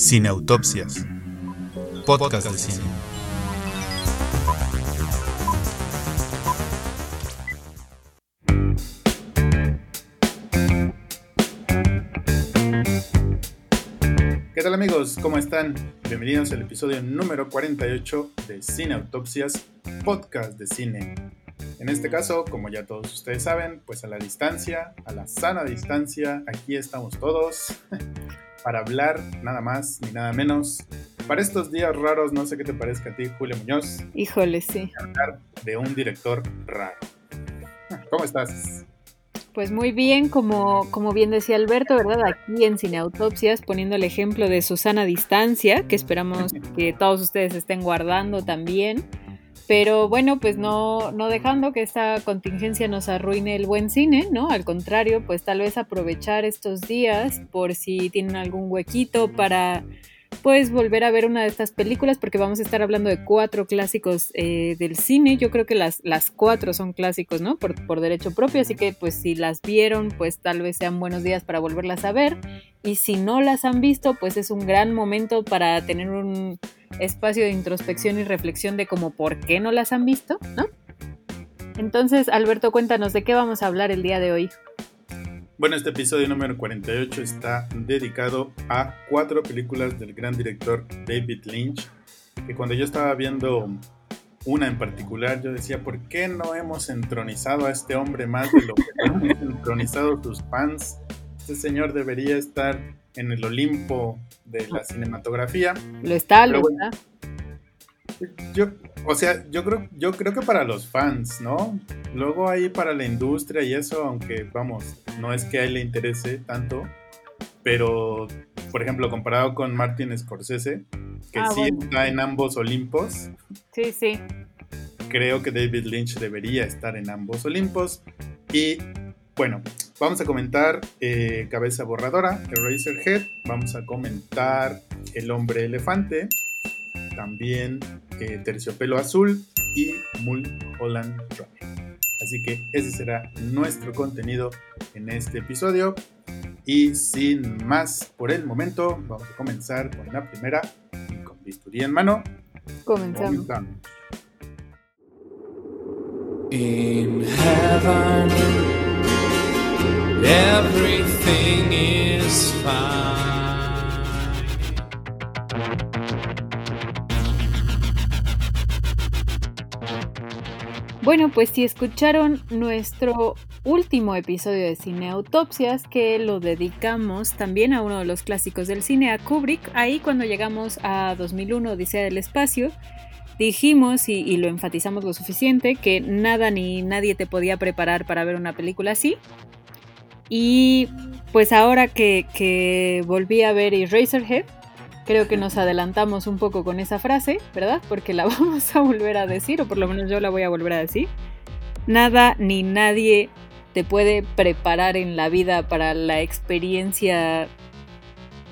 Cineautopsias. Podcast de cine. ¿Qué tal amigos? ¿Cómo están? Bienvenidos al episodio número 48 de Cineautopsias, podcast de cine. En este caso, como ya todos ustedes saben, pues a la distancia, a la sana distancia, aquí estamos todos para hablar nada más ni nada menos. Para estos días raros, no sé qué te parezca a ti, Julio Muñoz. Híjole, sí. Hablar de un director raro. ¿Cómo estás? Pues muy bien, como, como bien decía Alberto, ¿verdad? Aquí en Cineautopsias, poniendo el ejemplo de Susana Distancia, que esperamos que todos ustedes estén guardando también. Pero bueno, pues no, no dejando que esta contingencia nos arruine el buen cine, ¿no? Al contrario, pues tal vez aprovechar estos días por si tienen algún huequito para pues volver a ver una de estas películas porque vamos a estar hablando de cuatro clásicos eh, del cine. Yo creo que las, las cuatro son clásicos, ¿no? Por, por, derecho propio, así que pues si las vieron, pues tal vez sean buenos días para volverlas a ver. Y si no las han visto, pues es un gran momento para tener un espacio de introspección y reflexión de cómo por qué no las han visto, ¿no? Entonces, Alberto, cuéntanos de qué vamos a hablar el día de hoy. Bueno, este episodio número 48 está dedicado a cuatro películas del gran director David Lynch, que cuando yo estaba viendo una en particular, yo decía, ¿por qué no hemos entronizado a este hombre más de lo que hemos entronizado sus fans? Este señor debería estar en el Olimpo de la cinematografía. Lo está, lo está. Yo, o sea, yo creo, yo creo que para los fans, ¿no? Luego ahí para la industria y eso, aunque vamos, no es que a él le interese tanto, pero por ejemplo, comparado con Martin Scorsese, que ah, sí está en ambos Olimpos. Sí, sí. Creo que David Lynch debería estar en ambos Olimpos. Y bueno, vamos a comentar eh, Cabeza Borradora, Eraserhead, vamos a comentar El Hombre Elefante, también eh, Terciopelo Azul y Mulholland Drive. Así que ese será nuestro contenido en este episodio. Y sin más por el momento, vamos a comenzar con la primera y con bisturí en mano. Comenzamos. In heaven, everything is fine. Bueno, pues si escucharon nuestro último episodio de Cine Autopsias, que lo dedicamos también a uno de los clásicos del cine, a Kubrick, ahí cuando llegamos a 2001, Odisea del Espacio, dijimos y, lo enfatizamos lo suficiente, que nada ni nadie te podía preparar para ver una película así. Y pues ahora que, que volví a ver Eraserhead, Creo que nos adelantamos un poco con esa frase, ¿verdad? Porque la vamos a volver a decir, o por lo menos yo la voy a volver a decir. Nada ni nadie te puede preparar en la vida para la experiencia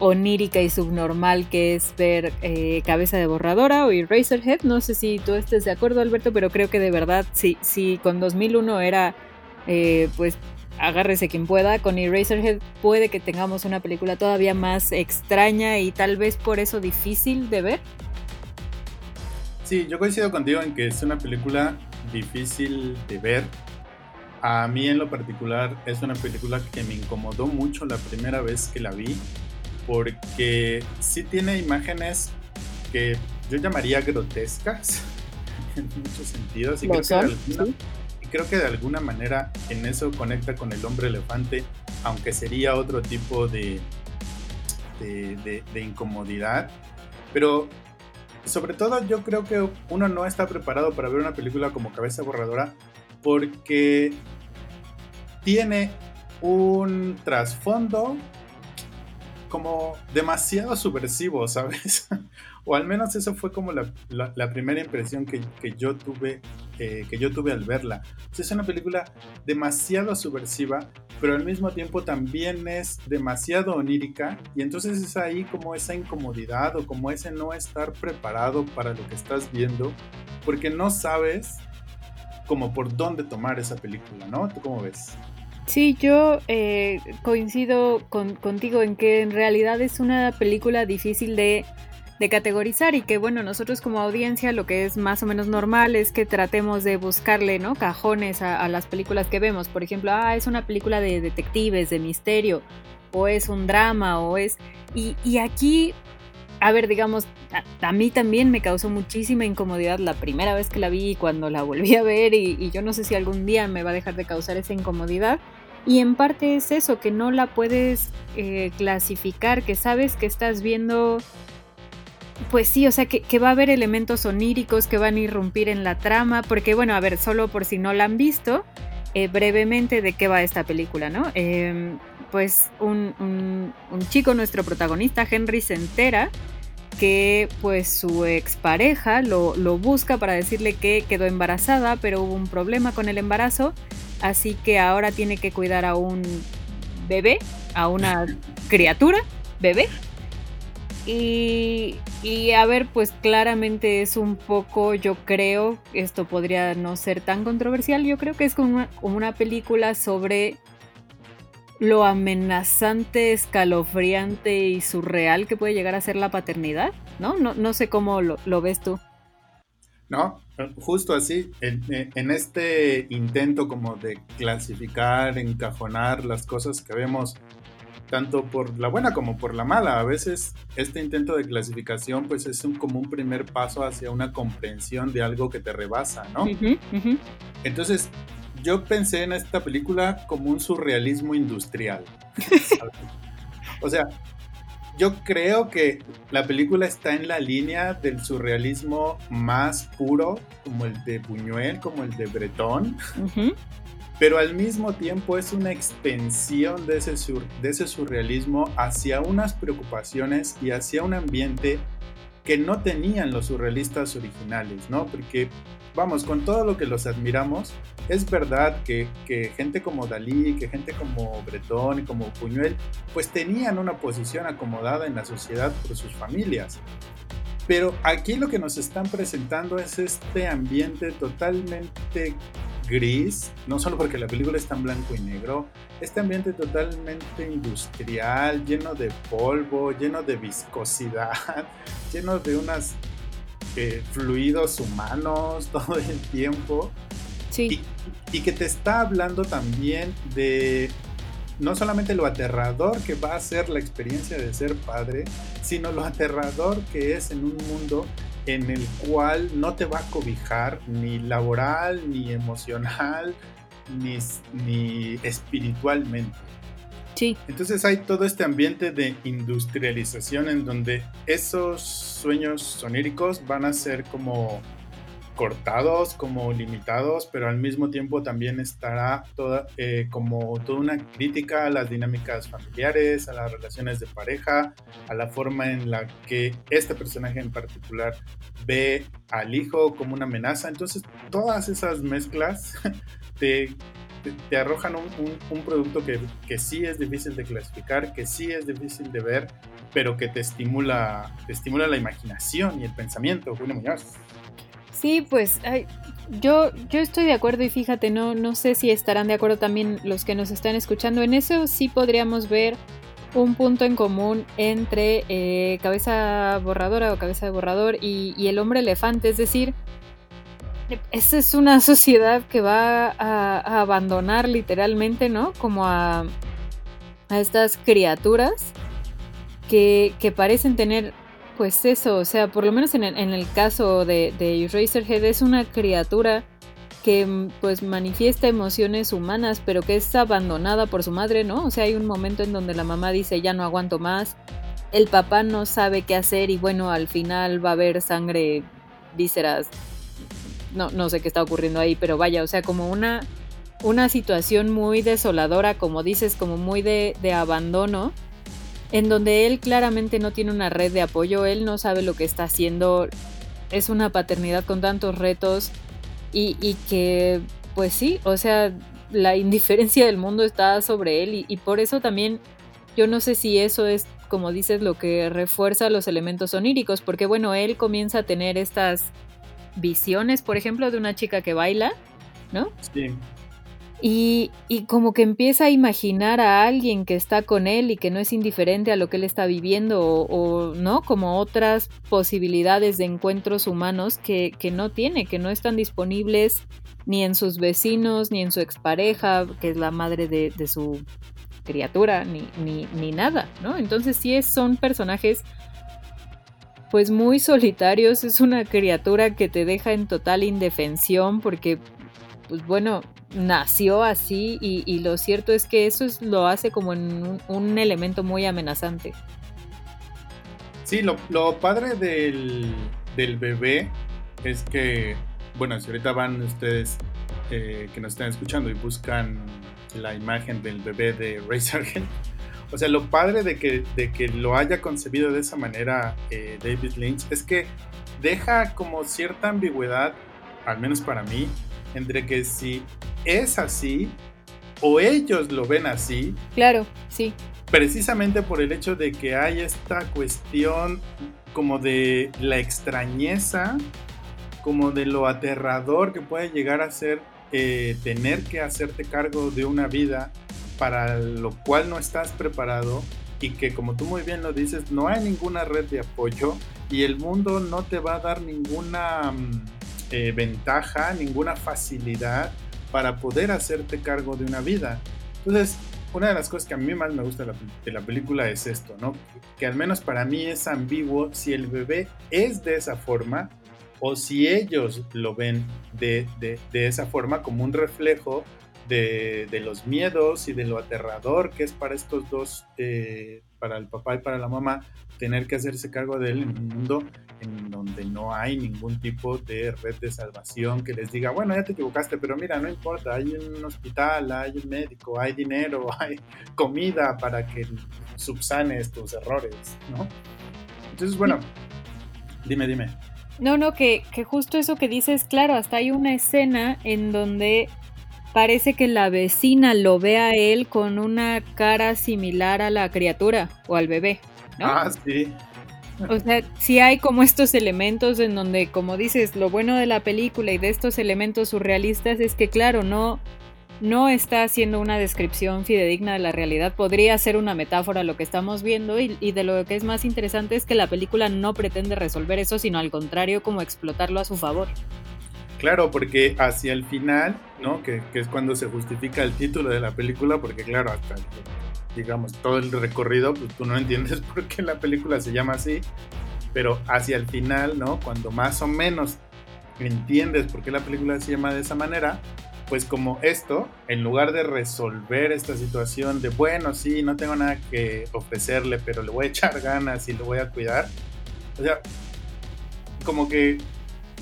onírica y subnormal que es ver eh, Cabeza de Borradora o Eraserhead. No sé si tú estés de acuerdo, Alberto, pero creo que de verdad, si, si con 2001 era eh, pues agárrese quien pueda, con Eraserhead puede que tengamos una película todavía más extraña y tal vez por eso difícil de ver. Sí, yo coincido contigo en que es una película difícil de ver. A mí en lo particular es una película que me incomodó mucho la primera vez que la vi, porque sí tiene imágenes que yo llamaría grotescas en muchos sentidos y creo que creo que de alguna manera en eso conecta con el hombre elefante, aunque sería otro tipo de, de, incomodidad. Pero sobre todo yo creo que uno no está preparado para ver una película como Cabeza Borradora porque tiene un trasfondo como demasiado subversivo, ¿sabes? o al menos eso fue como la, primera impresión que, yo tuve, que yo tuve al verla. es una película demasiado subversiva, pero al mismo tiempo también es demasiado onírica y entonces es ahí como esa incomodidad o como ese no estar preparado para lo que estás viendo, porque no sabes como por dónde tomar esa película, ¿no? ¿Tú cómo ves? Sí, yo eh, coincido contigo en que en realidad es una película difícil de, categorizar y que bueno, nosotros como audiencia lo que es más o menos normal es que tratemos de buscarle, ¿no? Cajones a, las películas que vemos. Por ejemplo, ah, es una película de detectives, de misterio, o es un drama, o es... Y, y aquí a ver, digamos, a, mí también me causó muchísima incomodidad la primera vez que la vi y cuando la volví a ver y, yo no sé si algún día me va a dejar de causar esa incomodidad. Y en parte es eso, que no la puedes eh, clasificar, que sabes que estás viendo, pues sí, o sea, que, va a haber elementos oníricos que van a irrumpir en la trama, porque bueno, a ver, solo por si no la han visto, eh, brevemente de qué va esta película, ¿no? Em, pues un, un, chico, nuestro protagonista, Henry, se entera que pues su expareja lo, lo busca para decirle que quedó embarazada, pero hubo un problema con el embarazo, así que ahora tiene que cuidar a un bebé, a una criatura, bebé. Y, a ver, pues claramente es un poco, yo creo, esto podría no ser tan controversial, yo creo que es como una, película sobre lo amenazante, escalofriante y surreal que puede llegar a ser la paternidad, ¿no? No, no sé cómo lo, ves tú. No, justo así, en, este intento como de clasificar, encajonar las cosas que vemos, tanto por la buena como por la mala, a veces este intento de clasificación pues es un, como un primer paso hacia una comprensión de algo que te rebasa, ¿no? Entonces, yo pensé en esta película como un surrealismo industrial. o sea, yo creo que la película está en la línea del surrealismo más puro, como el de Buñuel, como el de Breton, pero al mismo tiempo es una extensión de ese, surrealismo hacia unas preocupaciones y hacia un ambiente que no tenían los surrealistas originales, ¿no? Porque vamos, con todo lo que los admiramos, es verdad que, gente como Dalí, que gente como Bretón y como Puñuel, pues tenían una posición acomodada en la sociedad por sus familias. Pero aquí lo que nos están presentando es este ambiente totalmente gris, no solo porque la película está en blanco y negro, este ambiente totalmente industrial, lleno de polvo, lleno de viscosidad, lleno de unas fluidos humanos todo el tiempo. Sí. Y, que te está hablando también de no solamente lo aterrador que va a ser la experiencia de ser padre, sino lo aterrador que es en un mundo en el cual no te va a cobijar ni laboral, ni emocional, ni, ni espiritualmente. Entonces hay todo este ambiente de industrialización en donde esos sueños soníricos van a ser como cortados, como limitados, pero al mismo tiempo también estará toda, eh, como toda una crítica a las dinámicas familiares, a las relaciones de pareja, a la forma en la que este personaje en particular ve al hijo como una amenaza. Entonces todas esas mezclas te te, arrojan un, producto que, que, sí es difícil de clasificar, que sí es difícil de ver, pero que te estimula, te estimula la imaginación y el pensamiento, Julio Muñoz. Sí, pues yo, yo estoy de acuerdo y fíjate, no, no sé si estarán de acuerdo también los que nos están escuchando. En eso sí podríamos ver un punto en común entre eh, cabeza borradora o cabeza de borrador y, y, el hombre elefante, es decir, esa es una sociedad que va a, abandonar literalmente, ¿no? Como a, a estas criaturas que, que, parecen tener, pues eso, o sea, por lo menos en el, en el caso de, de Eraserhead es una criatura que pues manifiesta emociones humanas, pero que es abandonada por su madre, ¿no? O sea, hay un momento en donde la mamá dice, ya no aguanto más, el papá no sabe qué hacer y bueno, al final va a haber sangre, vísceras, no, no sé qué está ocurriendo ahí, pero vaya, o sea, como una, una situación muy desoladora, como dices, como muy de, de abandono, en donde él claramente no tiene una red de apoyo, él no sabe lo que está haciendo, es una paternidad con tantos retos y, y que, pues sí, o sea, la indiferencia del mundo está sobre él y, y, por eso también yo no sé si eso es, como dices, lo que refuerza los elementos oníricos, porque bueno, él comienza a tener estas visiones, por ejemplo, de una chica que baila, ¿no? Sí. Y, como que empieza a imaginar a alguien que está con él y que no es indiferente a lo que él está viviendo o, no, como otras posibilidades de encuentros humanos que, no tiene, que no están disponibles ni en sus vecinos, ni en su expareja, que es la madre de, de su criatura, ni, ni, ni, nada, ¿no? Entonces sí son personajes pues muy solitarios, es una criatura que te deja en total indefensión porque, pues bueno, nació así y, lo cierto es que eso lo hace como en un, elemento muy amenazante. Sí, lo, padre del, bebé es que, bueno, si ahorita van ustedes eh, que nos están escuchando y buscan la imagen del bebé de Ray Sargent, o sea, lo padre de que, de que lo haya concebido de esa manera eh, David Lynch es que deja como cierta ambigüedad, al menos para mí, entre que si es así o ellos lo ven así. Claro, sí. Precisamente por el hecho de que hay esta cuestión como de la extrañeza, como de lo aterrador que puede llegar a ser eh, tener que hacerte cargo de una vida para lo cual no estás preparado y que como tú muy bien lo dices, no hay ninguna red de apoyo y el mundo no te va a dar ninguna mm, eh, ventaja, ninguna facilidad para poder hacerte cargo de una vida. Entonces, una de las cosas que a mí más me gusta de la, película es esto, ¿no? Que al menos para mí es ambiguo si el bebé es de esa forma o si ellos lo ven de, de esa forma como un reflejo de, los miedos y de lo aterrador que es para estos dos, eh, para el papá y para la mamá, tener que hacerse cargo de él en un mundo en donde no hay ningún tipo de red de salvación que les diga, bueno, ya te equivocaste, pero mira, no importa, hay un hospital, hay un médico, hay dinero, hay comida para que subsanes tus errores, ¿no? Entonces, bueno, dime, dime. No, no, que, que justo eso que dices, claro, hasta hay una escena en donde parece que la vecina lo ve a él con una cara similar a la criatura o al bebé. ¿no? Ah, sí. O sea, sí hay como estos elementos en donde, como dices, lo bueno de la película y de estos elementos surrealistas es que, claro, no, no está haciendo una descripción fidedigna de la realidad. Podría ser una metáfora lo que estamos viendo y, y, de lo que es más interesante es que la película no pretende resolver eso, sino al contrario, como explotarlo a su favor. Claro, porque hacia el final, ¿no? Que, es cuando se justifica el título de la película, porque claro, hasta, digamos, todo el recorrido, pues tú no entiendes por qué la película se llama así, pero hacia el final, ¿no? Cuando más o menos entiendes por qué la película se llama de esa manera, pues como esto, en lugar de resolver esta situación de, bueno, sí, no tengo nada que ofrecerle, pero le voy a echar ganas y lo voy a cuidar, o sea, como que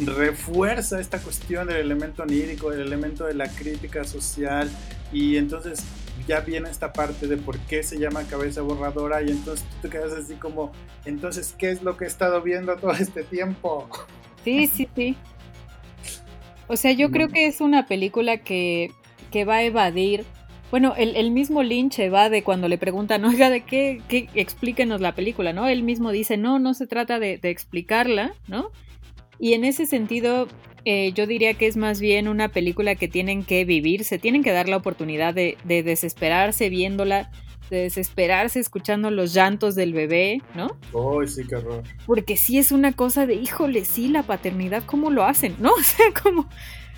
refuerza esta cuestión del elemento onírico, del elemento de la crítica social y entonces ya viene esta parte de por qué se llama cabeza borradora y entonces tú te quedas así como, entonces, ¿qué es lo que he estado viendo todo este tiempo? Sí, sí, sí. O sea, yo creo que es una película que, que va a evadir. Bueno, el, mismo Lynch evade cuando le preguntan, oiga, ¿de qué, qué? Explíquenos la película, ¿no? Él mismo dice, no, no se trata de, de explicarla, ¿no? Y en ese sentido, eh, yo diría que es más bien una película que tienen que vivir, se tienen que dar la oportunidad de, desesperarse viéndola, de desesperarse escuchando los llantos del bebé, ¿no? ¡Ay, sí, qué horror! Porque sí es una cosa de, híjole, sí, la paternidad, ¿cómo lo hacen? ¿No? O sea, como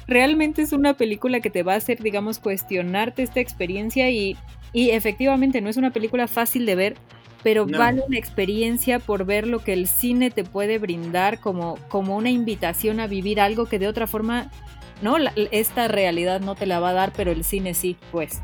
realmente es una película que te va a hacer, digamos, cuestionarte esta experiencia y, y efectivamente no es una película fácil de ver pero vale una experiencia por ver lo que el cine te puede brindar como, como una invitación a vivir algo que de otra forma, ¿no? esta realidad no te la va a dar, pero el cine sí, pues.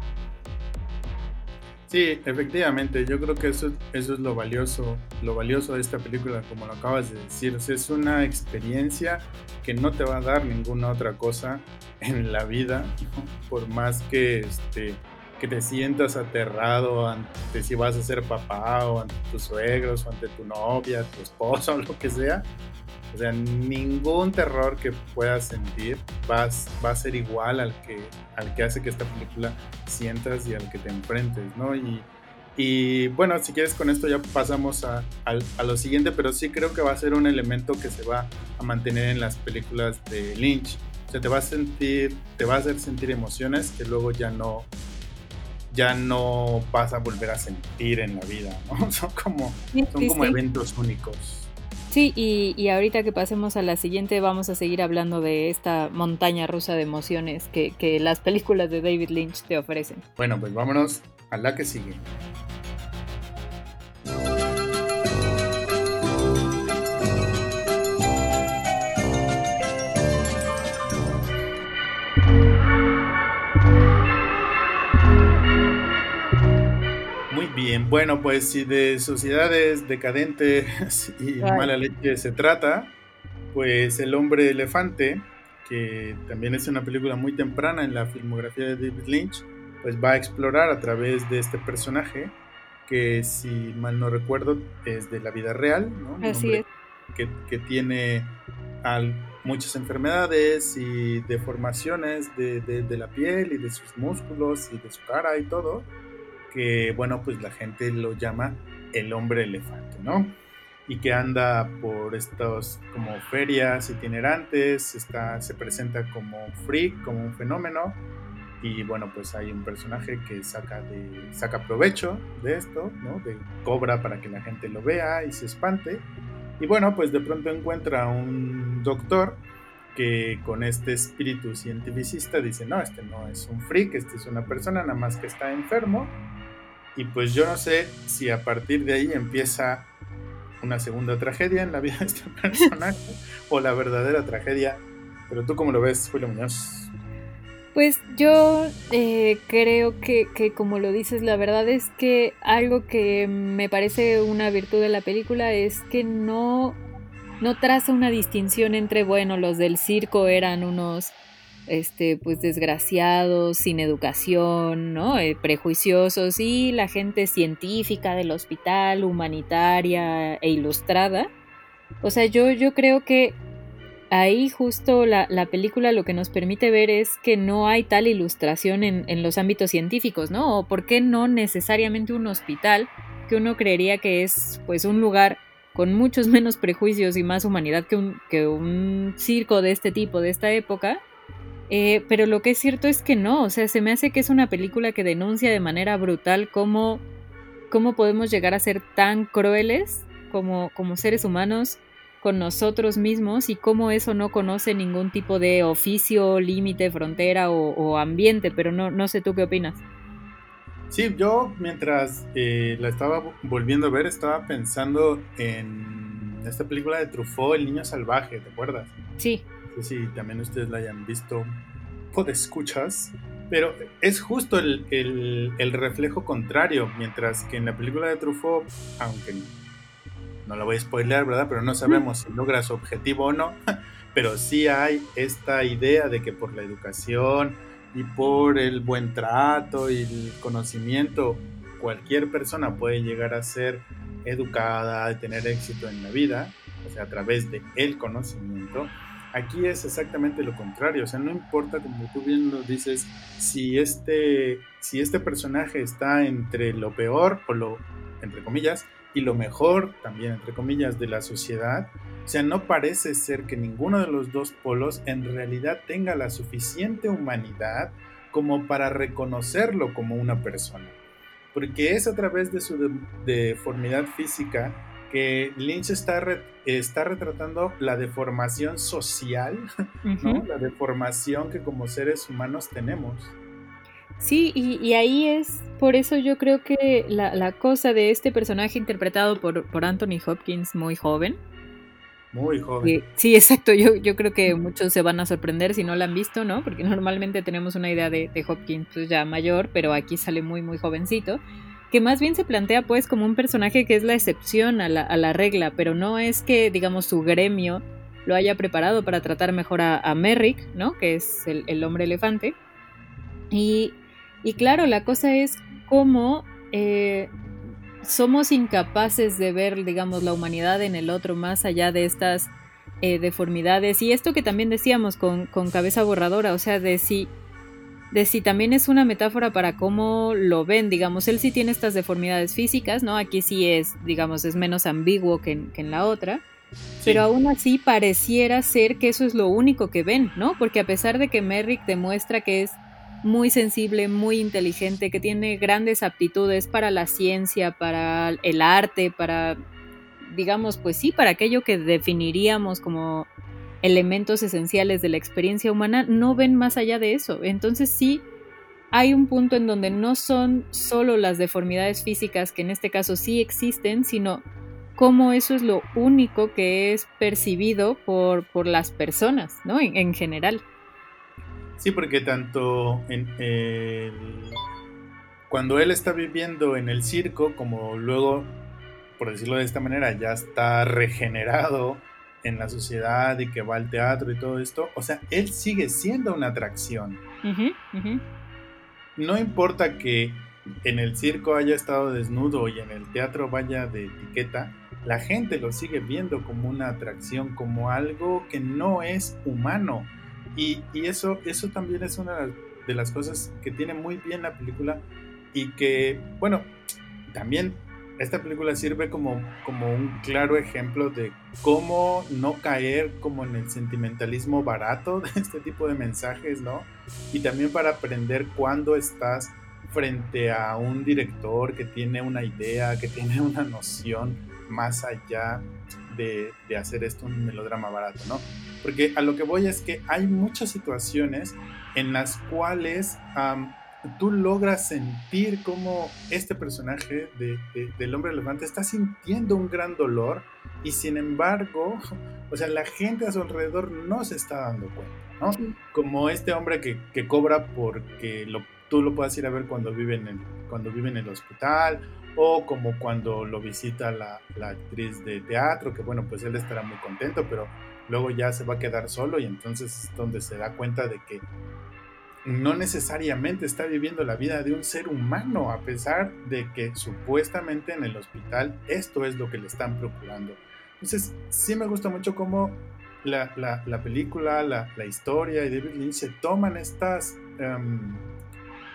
Sí, efectivamente, yo creo que eso, eso es lo valioso, lo valioso de esta película, como lo acabas de decir. es una experiencia que no te va a dar ninguna otra cosa en la vida, por más que este, que te sientas aterrado ante si vas a ser papá o ante tus suegros o ante tu novia, tu esposo o lo que sea. O sea, ningún terror que puedas sentir va, va a ser igual al que, al que hace que esta película sientas y al que te enfrentes, ¿no? Y, y bueno, si quieres con esto ya pasamos a, a, lo siguiente, pero sí creo que va a ser un elemento que se va a mantener en las películas de Lynch sea, te va a sentir, te va a hacer sentir emociones que luego ya no, ya no vas a volver a sentir en la vida, ¿no? Son como, son como eventos únicos. Sí, y, y, ahorita que pasemos a la siguiente vamos a seguir hablando de esta montaña rusa de emociones que, que las películas de David Lynch te ofrecen. Bueno, pues vámonos a la que sigue. Bien, bueno, pues si de sociedades decadentes y mala leche se trata, pues El hombre elefante, que también es una película muy temprana en la filmografía de David Lynch, pues va a explorar a través de este personaje que si mal no recuerdo es de la vida real, ¿no? Así es. Que, que tiene al, muchas enfermedades y deformaciones de, de, de la piel y de sus músculos y de su cara y todo que, bueno, pues la gente lo llama el hombre elefante, ¿no? Y que anda por estos como ferias itinerantes, está, se presenta como freak, como un fenómeno, y bueno, pues hay un personaje que saca, de, saca provecho de esto, ¿no? De cobra para que la gente lo vea y se espante. Y bueno, pues de pronto encuentra un doctor que con este espíritu cientificista dice, no, este no es un freak, este es una persona nada más que está enfermo y pues yo no sé si a partir de ahí empieza una segunda tragedia en la vida de este personaje o la verdadera tragedia. Pero tú cómo lo ves, Julio Muñoz. Pues yo eh, creo que, que, como lo dices, la verdad es que algo que me parece una virtud de la película es que no, no traza una distinción entre, bueno, los del circo eran unos este, pues desgraciados, sin educación, ¿no? Eh, prejuiciosos y la gente científica del hospital, humanitaria e ilustrada. O sea, yo, yo creo que ahí justo la, la, película lo que nos permite ver es que no hay tal ilustración en, en, los ámbitos científicos, ¿no? O por qué no necesariamente un hospital, que uno creería que es pues un lugar con muchos menos prejuicios y más humanidad que un, que un circo de este tipo, de esta época, eh, pero lo que es cierto es que no, o sea, se me hace que es una película que denuncia de manera brutal cómo, cómo podemos llegar a ser tan crueles como, como seres humanos con nosotros mismos y cómo eso no conoce ningún tipo de oficio, límite, frontera o, ambiente, pero no, no sé tú qué opinas. Sí, yo mientras eh, la estaba volviendo a ver estaba pensando en esta película de Truffaut, El Niño Salvaje, ¿te acuerdas? Sí sé si también ustedes la hayan visto por escuchas, pero es justo el, el, reflejo contrario, mientras que en la película de Truffaut, aunque no la voy a spoilear, ¿verdad? Pero no sabemos si logra su objetivo o no, pero sí hay esta idea de que por la educación y por el buen trato y el conocimiento, cualquier persona puede llegar a ser educada, y tener éxito en la vida, o sea, a través de conocimiento Aquí es exactamente lo contrario, o sea, no importa, como tú bien lo dices, si este, si este personaje está entre lo peor o lo, entre comillas, y lo mejor también, entre comillas, de la sociedad, o sea, no parece ser que ninguno de los dos polos en realidad tenga la suficiente humanidad como para reconocerlo como una persona. Porque es a través de su deformidad física que Lynch está, está retratando la deformación social, ¿no? La deformación que como seres humanos tenemos. Sí, y, ahí es, por eso yo creo que la, cosa de este personaje interpretado por, por, Anthony Hopkins muy joven. Muy joven. sí, exacto, yo, yo creo que muchos se van a sorprender si no la han visto, ¿no? Porque normalmente tenemos una idea de, de Hopkins pues, ya mayor, pero aquí sale muy, muy jovencito que más bien se plantea pues como un personaje que es la excepción a la, regla, pero no es que digamos su gremio lo haya preparado para tratar mejor a, Merrick, ¿no? Que es el, hombre elefante. Y, y, claro, la cosa es cómo eh, somos incapaces de ver, digamos, la humanidad en el otro más allá de estas eh, deformidades. Y esto que también decíamos con, con cabeza borradora, o sea, de si de si también es una metáfora para cómo lo ven, digamos, él sí tiene estas deformidades físicas, ¿no? Aquí sí es, digamos, es menos ambiguo que en, la otra, Pero aún así pareciera ser que eso es lo único que ven, ¿no? Porque a pesar de que Merrick demuestra que es muy sensible, muy inteligente, que tiene grandes aptitudes para la ciencia, para el arte, para, digamos, pues sí, para aquello que definiríamos como elementos esenciales de la experiencia humana, no ven más allá de eso. Entonces sí, hay un punto en donde no son solo las deformidades físicas, que en este caso sí existen, sino cómo eso es lo único que es percibido por, por las personas, ¿no? En, general. Sí, porque tanto cuando él está viviendo en el circo, como luego, por decirlo de esta manera, ya está regenerado en la sociedad y que va al teatro y todo esto, o sea, él sigue siendo una atracción. No importa que en el circo haya estado desnudo y en el teatro vaya de etiqueta, la gente lo sigue viendo como una atracción, como algo que no es humano. Y, eso, eso también es una de las cosas que tiene muy bien la película y que, bueno, también esta película sirve como, como un claro ejemplo de cómo no caer como en el sentimentalismo barato de este tipo de mensajes, ¿no? Y también para aprender cuándo estás frente a un director que tiene una idea, que tiene una noción más allá de, hacer esto un melodrama barato, ¿no? Porque a lo que voy es que hay muchas situaciones en las cuales tú logras sentir cómo este personaje de, del hombre elefante está sintiendo un gran dolor y sin embargo, o sea, la gente a su alrededor no se está dando cuenta, ¿no? Como este hombre que, que cobra porque lo tú lo puedas ir a ver cuando vive en el, cuando vive en el hospital o como cuando lo visita la, la, actriz de teatro, que bueno, pues él estará muy contento, pero luego ya se va a quedar solo y entonces es donde se da cuenta de que no necesariamente está viviendo la vida de un ser humano, a pesar de que supuestamente en el hospital esto es lo que le están procurando. Entonces, sí me gusta mucho cómo la, la, la película, la, historia y David Lynch se toman estas... Em,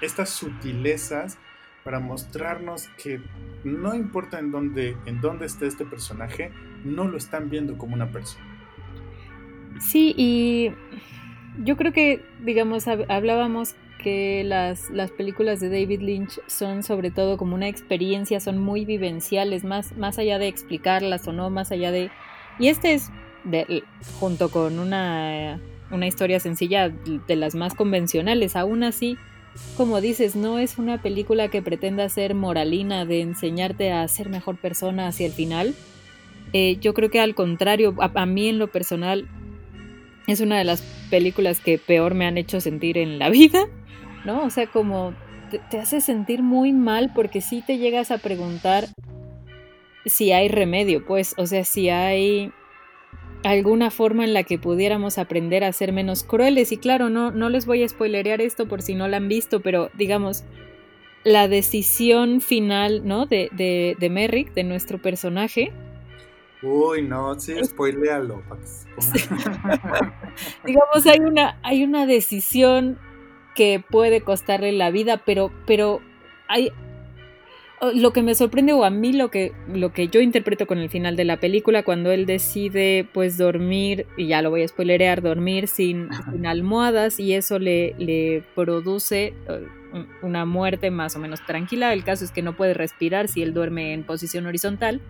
estas sutilezas para mostrarnos que no importa en dónde, en dónde esté este personaje, no lo están viendo como una persona. Sí, y yo creo que, digamos, hablábamos que las, las, películas de David Lynch son sobre todo como una experiencia, son muy vivenciales, más, más allá de explicarlas o no, más allá de... Y este es, de, junto con una, una historia sencilla, de las más convencionales, aún así como dices, no es una película que pretenda ser moralina de enseñarte a ser mejor persona hacia el final. Eh, yo creo que al contrario, a, mí en lo personal es una de las películas que peor me han hecho sentir en la vida, ¿no? O sea, como te, hace sentir muy mal porque sí te llegas a preguntar si hay remedio, pues, o sea, si hay alguna forma en la que pudiéramos aprender a ser menos crueles. Y claro, no, no les voy a spoilerear esto por si no la han visto, pero digamos, la decisión final, ¿no? De, de, de Merrick, de nuestro personaje. Uy, no, sí, spoilealo. digamos, hay una, hay una decisión que puede costarle la vida, pero, pero hay, lo que me sorprende o a mí lo que, lo que yo interpreto con el final de la película cuando él decide pues dormir, y ya lo voy a spoilerear, dormir sin, almohadas y eso le, le produce eh, una muerte más o menos tranquila. El caso es que no puede respirar si él duerme en posición horizontal.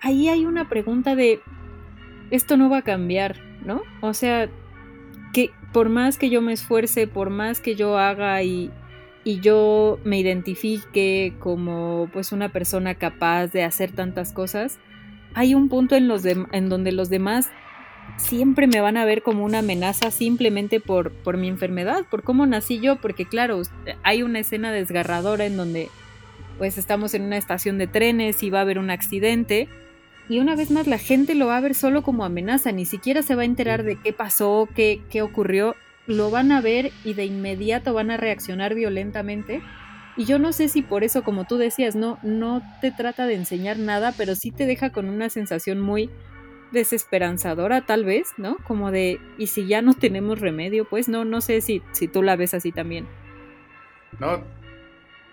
Ahí hay una pregunta de, esto no va a cambiar, ¿no? O sea, que por más que yo me esfuerce, por más que yo haga y, y yo me identifique como pues una persona capaz de hacer tantas cosas, hay un punto en, los en donde los demás siempre me van a ver como una amenaza simplemente por, por mi enfermedad, por cómo nací yo, porque claro, hay una escena desgarradora en donde pues estamos en una estación de trenes y va a haber un accidente y una vez más la gente lo va a ver solo como amenaza, ni siquiera se va a enterar de qué pasó, qué, qué ocurrió lo van a ver y de inmediato van a reaccionar violentamente. Y yo no sé si por eso, como tú decías, no, no te trata de enseñar nada, pero sí te deja con una sensación muy desesperanzadora, tal vez, ¿no? Como de, y si ya no tenemos remedio, pues no, no sé si, si tú la ves así también. No,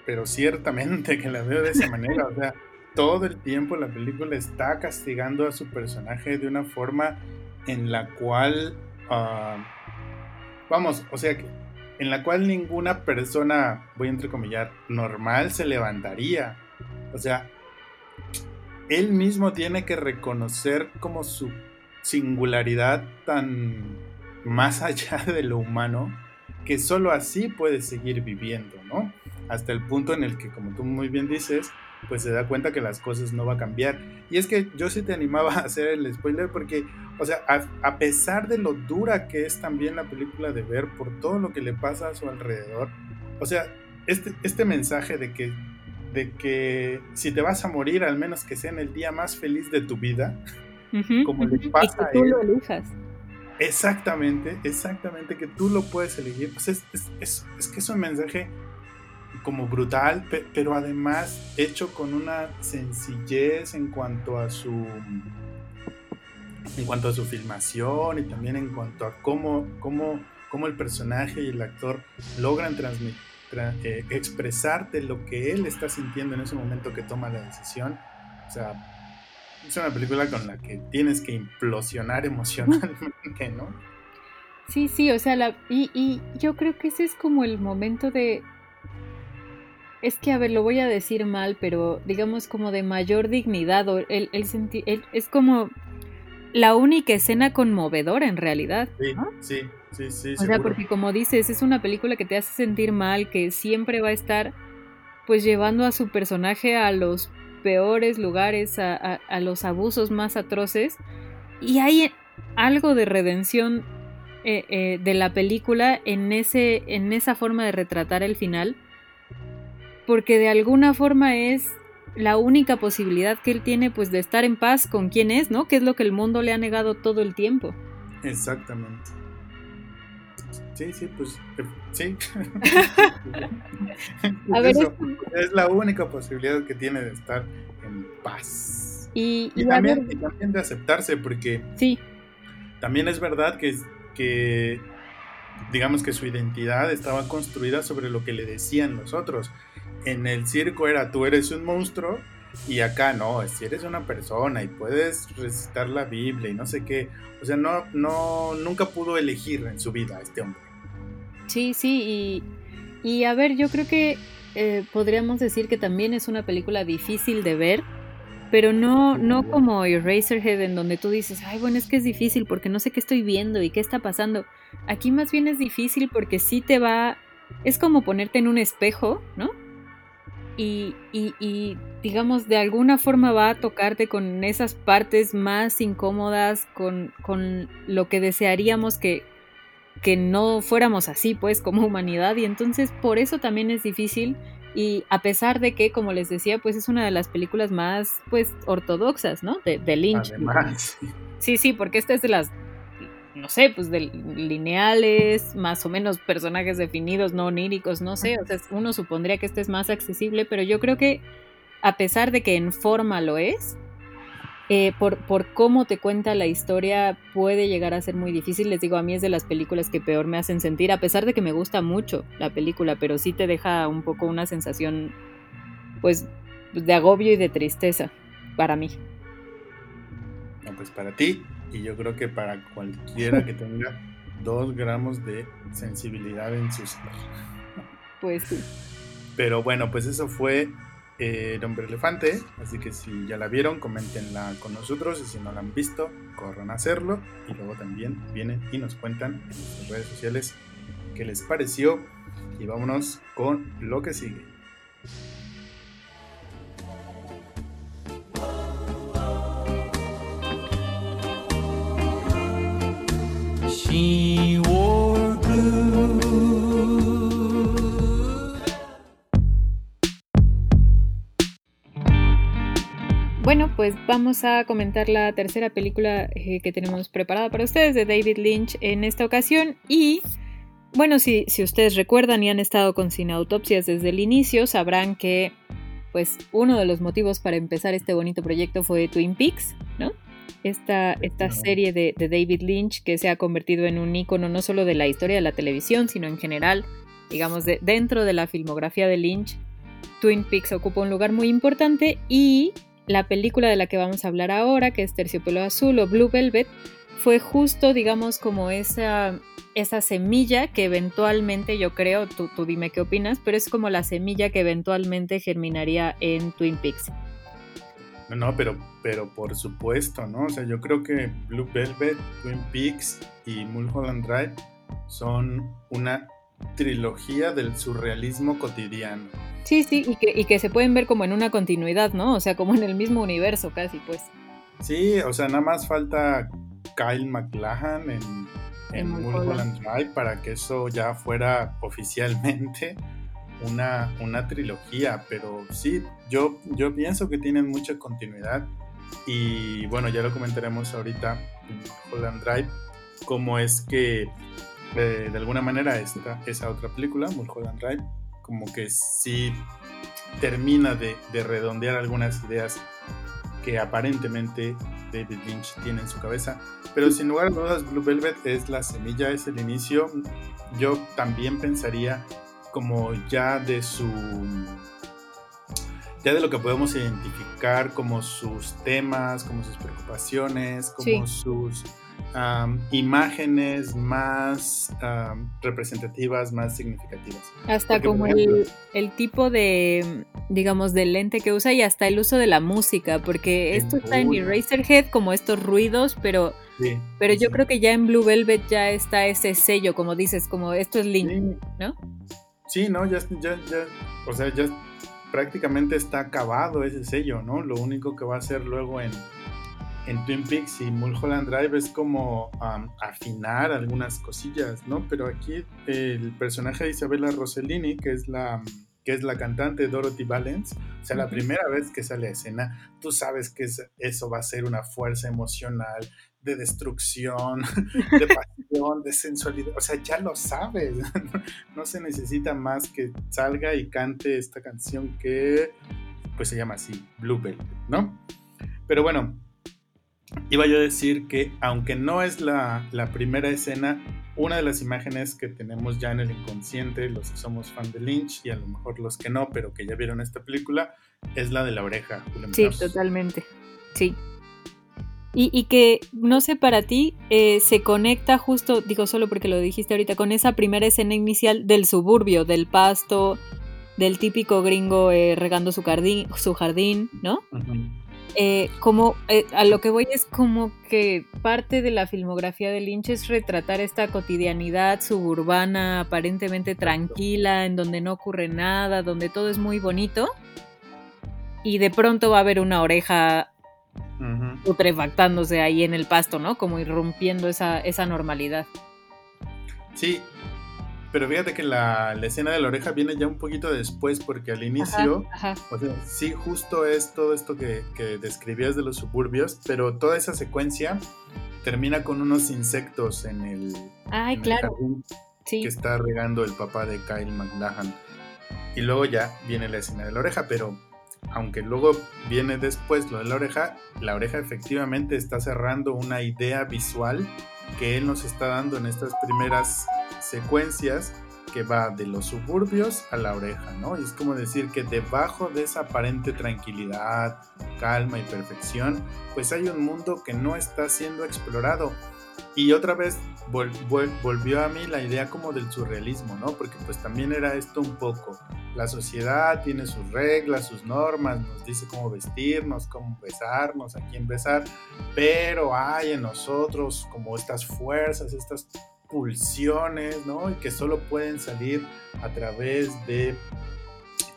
pero ciertamente que la veo de esa manera, o sea, todo el tiempo la película está castigando a su personaje de una forma en la cual, ah, vamos, o sea, en la cual ninguna persona, voy a entrecomillar, normal se levantaría. O sea, él mismo tiene que reconocer como su singularidad tan más allá de lo humano que solo así puede seguir viviendo, ¿no? Hasta el punto en el que, como tú muy bien dices, pues se da cuenta que las cosas no va a cambiar. Y es que yo sí te animaba a hacer el spoiler porque, o sea, a, pesar de lo dura que es también la película de ver por todo lo que le pasa a su alrededor, o sea, este, este mensaje de que, de que si te vas a morir, al menos que sea en el día más feliz de tu vida, como le pasa a él. Lo Exactamente, exactamente, que tú lo puedes elegir. Pues es, es, es que es un mensaje como brutal, pero además hecho con una sencillez en cuanto a su en cuanto a su filmación y también en cuanto a cómo, cómo, cómo el personaje y el actor logran transmitir, eh, expresarte lo que él está sintiendo en ese momento que toma la decisión. O sea, es una película con la que tienes que implosionar emocionalmente, ¿no? Sí, sí, o sea, la, y, y yo creo que ese es como el momento de, es que, a ver, lo voy a decir mal, pero digamos como de mayor dignidad, o el, el, es como la única escena conmovedora en realidad. Sí, sí, sí, sí. O sea, porque como dices, es una película que te hace sentir mal, que siempre va a estar pues llevando a su personaje a los peores lugares, a, a, los abusos más atroces. Y hay algo de redención eh, eh, de la película en, ese, en esa forma de retratar el final porque de alguna forma es la única posibilidad que él tiene pues de estar en paz con quien es, ¿no? Que es lo que el mundo le ha negado todo el tiempo. Exactamente. Sí, sí, pues eh, sí. A ver, es la única posibilidad que tiene de estar en paz. Y, también, también, de aceptarse, porque sí. también es verdad que, que digamos que su identidad estaba construida sobre lo que le decían los otros en el circo era tú eres un monstruo y acá no, si eres una persona y puedes recitar la Biblia y no sé qué. O sea, no, no, nunca pudo elegir en su vida este hombre. Sí, sí, y, y a ver, yo creo que eh, podríamos decir que también es una película difícil de ver, pero no, no como Eraserhead en donde tú dices, ay, bueno, es que es difícil porque no sé qué estoy viendo y qué está pasando. Aquí más bien es difícil porque sí te va, es como ponerte en un espejo, ¿no? Y, digamos, de alguna forma va a tocarte con esas partes más incómodas, con, lo que desearíamos que, que no fuéramos así, pues, como humanidad. Y entonces por eso también es difícil. Y a pesar de que, como les decía, pues es una de las películas más, pues, ortodoxas, ¿no? De, de Lynch. Sí, sí, porque esta es de las no sé, pues de lineales, más o menos personajes definidos, no oníricos, no sé, o sea, uno supondría que este es más accesible, pero yo creo que a pesar de que en forma lo es, eh, por, por cómo te cuenta la historia puede llegar a ser muy difícil. Les digo, a mí es de las películas que peor me hacen sentir, a pesar de que me gusta mucho la película, pero sí te deja un poco una sensación, pues, de agobio y de tristeza para mí. No, pues para ti y yo creo que para cualquiera que tenga dos gramos de sensibilidad en su ser. Pues sí. Pero bueno, pues eso fue eh, El Hombre Elefante. Así que si ya la vieron, coméntenla con nosotros. Y si no la han visto, corran a hacerlo. Y luego también vienen y nos cuentan en nuestras redes sociales qué les pareció. Y vámonos con lo que sigue. Bueno, pues vamos a comentar la tercera película eh, que tenemos preparada para ustedes de David Lynch en esta ocasión. Y bueno, si, si ustedes recuerdan y han estado con Cine Autopsias desde el inicio, sabrán que pues uno de los motivos para empezar este bonito proyecto fue Twin Peaks, ¿no? Esta, esta serie de, David Lynch que se ha convertido en un icono no solo de la historia de la televisión, sino en general, digamos, de, dentro de la filmografía de Lynch. Twin Peaks ocupa un lugar muy importante y la película de la que vamos a hablar ahora, que es Terciopelo Azul o Blue Velvet, fue justo, digamos, como esa, esa semilla que eventualmente, yo creo, tú, tú dime qué opinas, pero es como la semilla que eventualmente germinaría en Twin Peaks. No, no, pero, pero por supuesto, ¿no? O sea, yo creo que Blue Velvet, Twin Peaks y Mulholland Drive son una trilogía del surrealismo cotidiano. Sí, sí, y que, y que se pueden ver como en una continuidad, ¿no? O sea, como en el mismo universo casi, pues. Sí, o sea, nada más falta Kyle McLachlan en, en Mulholland Drive para que eso ya fuera oficialmente una, una trilogía, pero sí, yo, yo pienso que tienen mucha continuidad y bueno, ya lo comentaremos ahorita en Mulholland Drive, cómo es que eh, de alguna manera esta, esa otra película, Mulholland Drive, como que sí termina de redondear algunas ideas que aparentemente David Lynch tiene en su cabeza. Pero sin lugar a dudas, Blue Velvet es la semilla, es el inicio. Yo también pensaría como ya de su ya de lo que podemos identificar como sus temas, como sus preocupaciones, como sus imágenes más representativas, más significativas. Hasta como el, tipo de, digamos, de lente que usa y hasta el uso de la música, porque esto está en Eraserhead como estos ruidos, pero, pero yo creo que ya en Blue Velvet ya está ese sello, como dices, como esto es Link, ¿no? Sí, no, ya, ya, ya, o sea, ya prácticamente está acabado ese sello, ¿no? Lo único que va a hacer luego en, en Twin Peaks y Mulholland Drive es como afinar algunas cosillas, ¿no? Pero aquí el personaje de Isabella Rossellini, que es la que es la cantante Dorothy Valence, o sea, la primera vez que sale a escena, tú sabes que eso va a ser una fuerza emocional, de destrucción, de pasión, de sensualidad. O sea, ya lo sabes. No se necesita más que salga y cante esta canción que, pues se llama así, Blue Velvet, ¿no? Pero bueno, iba yo a decir que aunque no es la, la primera escena, una de las imágenes que tenemos ya en el inconsciente, los que somos fan de Lynch y a lo mejor los que no, pero que ya vieron esta película, es la de la oreja. Sí, totalmente. Sí. Y, que, no sé, para ti eh, se conecta justo, digo solo porque lo dijiste ahorita, con esa primera escena inicial del suburbio, del pasto, del típico gringo eh, regando su jardín, su jardín ¿no? Eh, como a lo que voy es como que parte de la filmografía de Lynch es retratar esta cotidianidad suburbana aparentemente tranquila, en donde no ocurre nada, donde todo es muy bonito. Y de pronto va a haber una oreja putrefactándose ahí en el pasto, ¿no? Como irrumpiendo esa, esa normalidad. Sí, pero fíjate que la, escena de la oreja viene ya un poquito después, porque al inicio, O sea, sí, justo es todo esto que, describías de los suburbios, pero toda esa secuencia termina con unos insectos en el, Ay, claro. que está regando el papá de Kyle McLachlan. Y luego ya viene la escena de la oreja, pero aunque luego viene después lo de la oreja, la oreja efectivamente está cerrando una idea visual que él nos está dando en estas primeras secuencias que va de los suburbios a la oreja, ¿no? Y es como decir que debajo de esa aparente tranquilidad, calma y perfección, pues hay un mundo que no está siendo explorado y otra vez volvió a mí la idea como del surrealismo, ¿no? Porque pues también era esto un poco. La sociedad tiene sus reglas, sus normas, nos dice cómo vestirnos, cómo besarnos, a quién besar, pero hay en nosotros como estas fuerzas, estas pulsiones, ¿no? Y que solo pueden salir a través de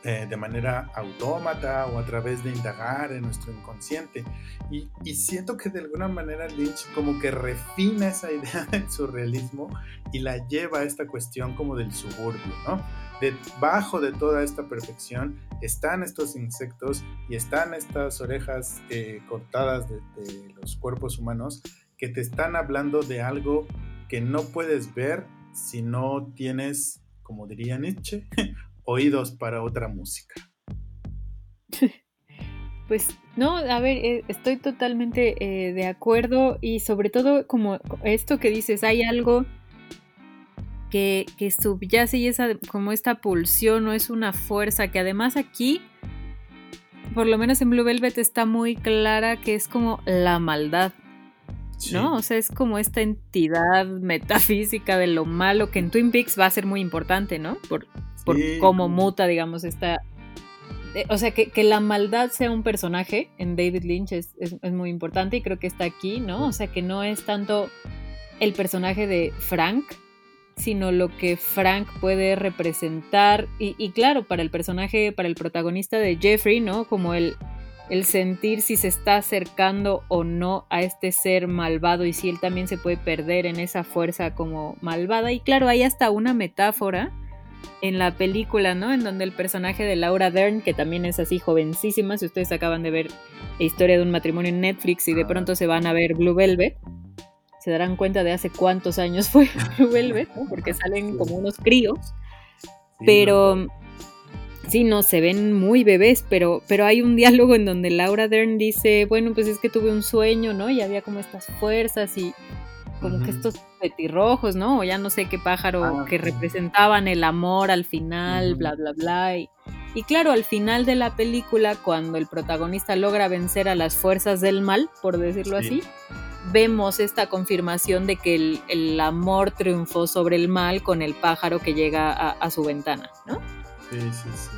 eh, de manera autómata o a través de indagar en nuestro inconsciente. Y, siento que de alguna manera Lynch como que refina esa idea del surrealismo y la lleva a esta cuestión como del suburbio, ¿no? Debajo de toda esta perfección están estos insectos y están estas orejas eh, cortadas de, de los cuerpos humanos que te están hablando de algo que no puedes ver si no tienes, como diría Nietzsche, oídos para otra música. Pues no, a ver, eh, estoy totalmente eh, de acuerdo y sobre todo como esto que dices, hay algo que, que subyace y esa como esta pulsión no es una fuerza que además aquí por lo menos en Blue Velvet está muy clara que es como la maldad ¿no? O sea, es como esta entidad metafísica de lo malo que en Twin Peaks va a ser muy importante, ¿no? Por, por cómo muta, digamos, esta... O sea, que, la maldad sea un personaje en David Lynch es, muy importante y creo que está aquí, ¿no? O sea, que no es tanto el personaje de Frank, sino lo que Frank puede representar. Y, y, claro, para el personaje, para el protagonista de Jeffrey, ¿no? Como el, el sentir si se está acercando o no a este ser malvado y si él también se puede perder en esa fuerza como malvada. Y claro, hay hasta una metáfora en la película, ¿no? En donde el personaje de Laura Dern, que también es así jovencísima, si ustedes acaban de ver la historia de un matrimonio en Netflix y de pronto se van a ver Blue Velvet, se darán cuenta de hace cuántos años fue Blue Velvet, ¿no? Porque salen como unos críos. Pero sí, no, se ven muy bebés, pero, pero hay un diálogo en donde Laura Dern dice, bueno, pues es que tuve un sueño, ¿no? Y había como estas fuerzas y como que estos petirrojos, ¿no? O ya no sé qué pájaro ah, que representaban el amor al final, bla, bla, bla. Y, y, claro, al final de la película, cuando el protagonista logra vencer a las fuerzas del mal, por decirlo así, vemos esta confirmación de que el, el, amor triunfó sobre el mal con el pájaro que llega a, a su ventana, ¿no?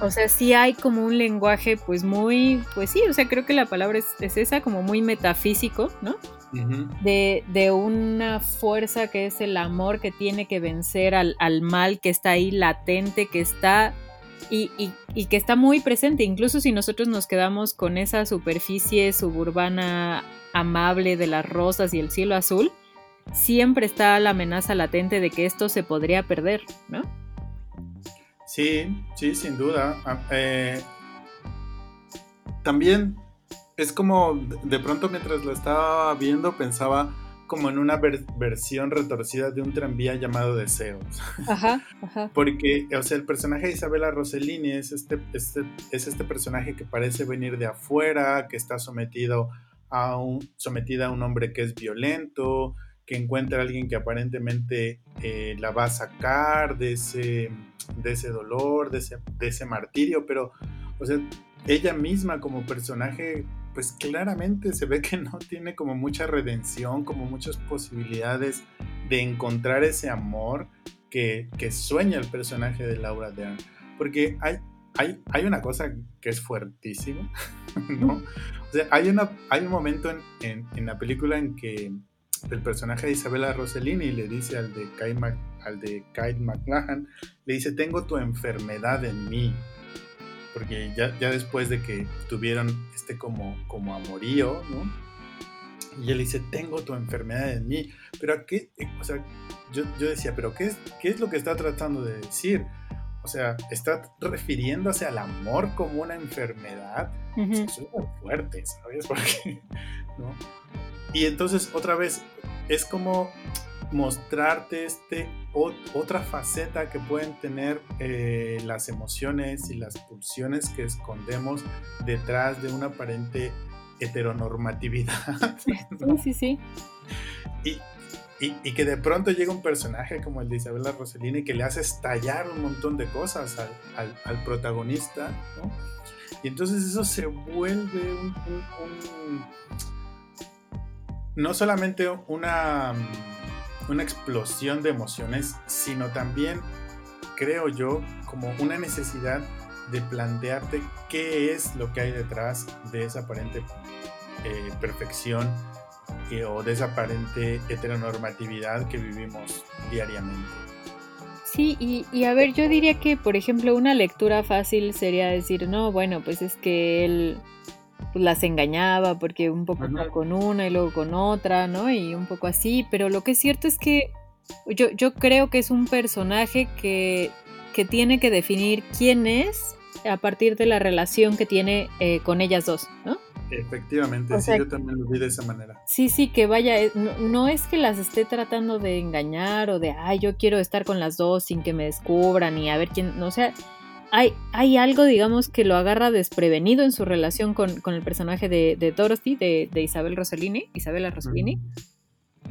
O sea, sí hay como un lenguaje pues muy, pues sí, o sea, creo que la palabra es, esa, como muy metafísico, ¿no? de, una fuerza que es el amor que tiene que vencer al, mal que está ahí latente, que está y, y, que está muy presente, incluso si nosotros nos quedamos con esa superficie suburbana amable de las rosas y el cielo azul, siempre está la amenaza latente de que esto se podría perder, ¿no? Sí, sí, sin duda. Ah, eh, también es como, de pronto mientras lo estaba viendo, pensaba como en una versión retorcida de un tranvía llamado Deseos. Ajá, ajá. Porque, o sea, el personaje de Isabela Rossellini es este, este, es este personaje que parece venir de afuera, que está sometido a un, sometida a un hombre que es violento, que encuentra a alguien que aparentemente eh, la va a sacar de ese, de ese dolor, de ese, de ese martirio, pero, o sea, ella misma como personaje, pues claramente se ve que no tiene como mucha redención, como muchas posibilidades de encontrar ese amor que, que sueña el personaje de Laura Dern. Porque hay, hay, hay una cosa que es fuertísima, ¿no? O sea, hay, una, hay un momento en, en, en la película en que el personaje de Isabella Rossellini le dice al de Kyle, al de Kyle McLachlan, le dice, tengo tu enfermedad en mí. Porque ya, ya después de que tuvieron este como, como amorío, ¿no? Y él dice, tengo tu enfermedad en mí. Pero aquí, o sea, yo, yo decía, pero qué es, ¿qué es lo que está tratando de decir? O sea, está refiriéndose al amor como una enfermedad. Eso es muy fuerte, ¿sabes? Porque, ¿no? Y entonces, otra vez, es como mostrarte este otra faceta que pueden tener eh, las emociones y las pulsiones que escondemos detrás de una aparente heteronormatividad. Sí, sí, sí. Y, que de pronto llega un personaje como el de Isabela Rossellini que le hace estallar un montón de cosas al, protagonista, ¿no? Y entonces eso se vuelve un no solamente una, una explosión de emociones, sino también, creo yo, como una necesidad de plantearte qué es lo que hay detrás de esa aparente eh, perfección eh, o de esa aparente heteronormatividad que vivimos diariamente. Sí, y, y, a ver, yo diría que, por ejemplo, una lectura fácil sería decir, no, bueno, pues es que él pues, las engañaba porque un poco con una y luego con otra, ¿no? Y un poco así, pero lo que es cierto es que yo, yo creo que es un personaje que, que tiene que definir quién es a partir de la relación que tiene eh, con ellas dos, ¿no? Efectivamente, sí, yo también lo vi de esa manera. Sí, sí, que vaya, eh, no, no, es que las esté tratando de engañar o de, ay, yo quiero estar con las dos sin que me descubran y a ver quién, o sea, hay, algo, digamos, que lo agarra desprevenido en su relación con, el personaje de, Dorothy, de, Isabel Rossellini, Isabela Rossellini,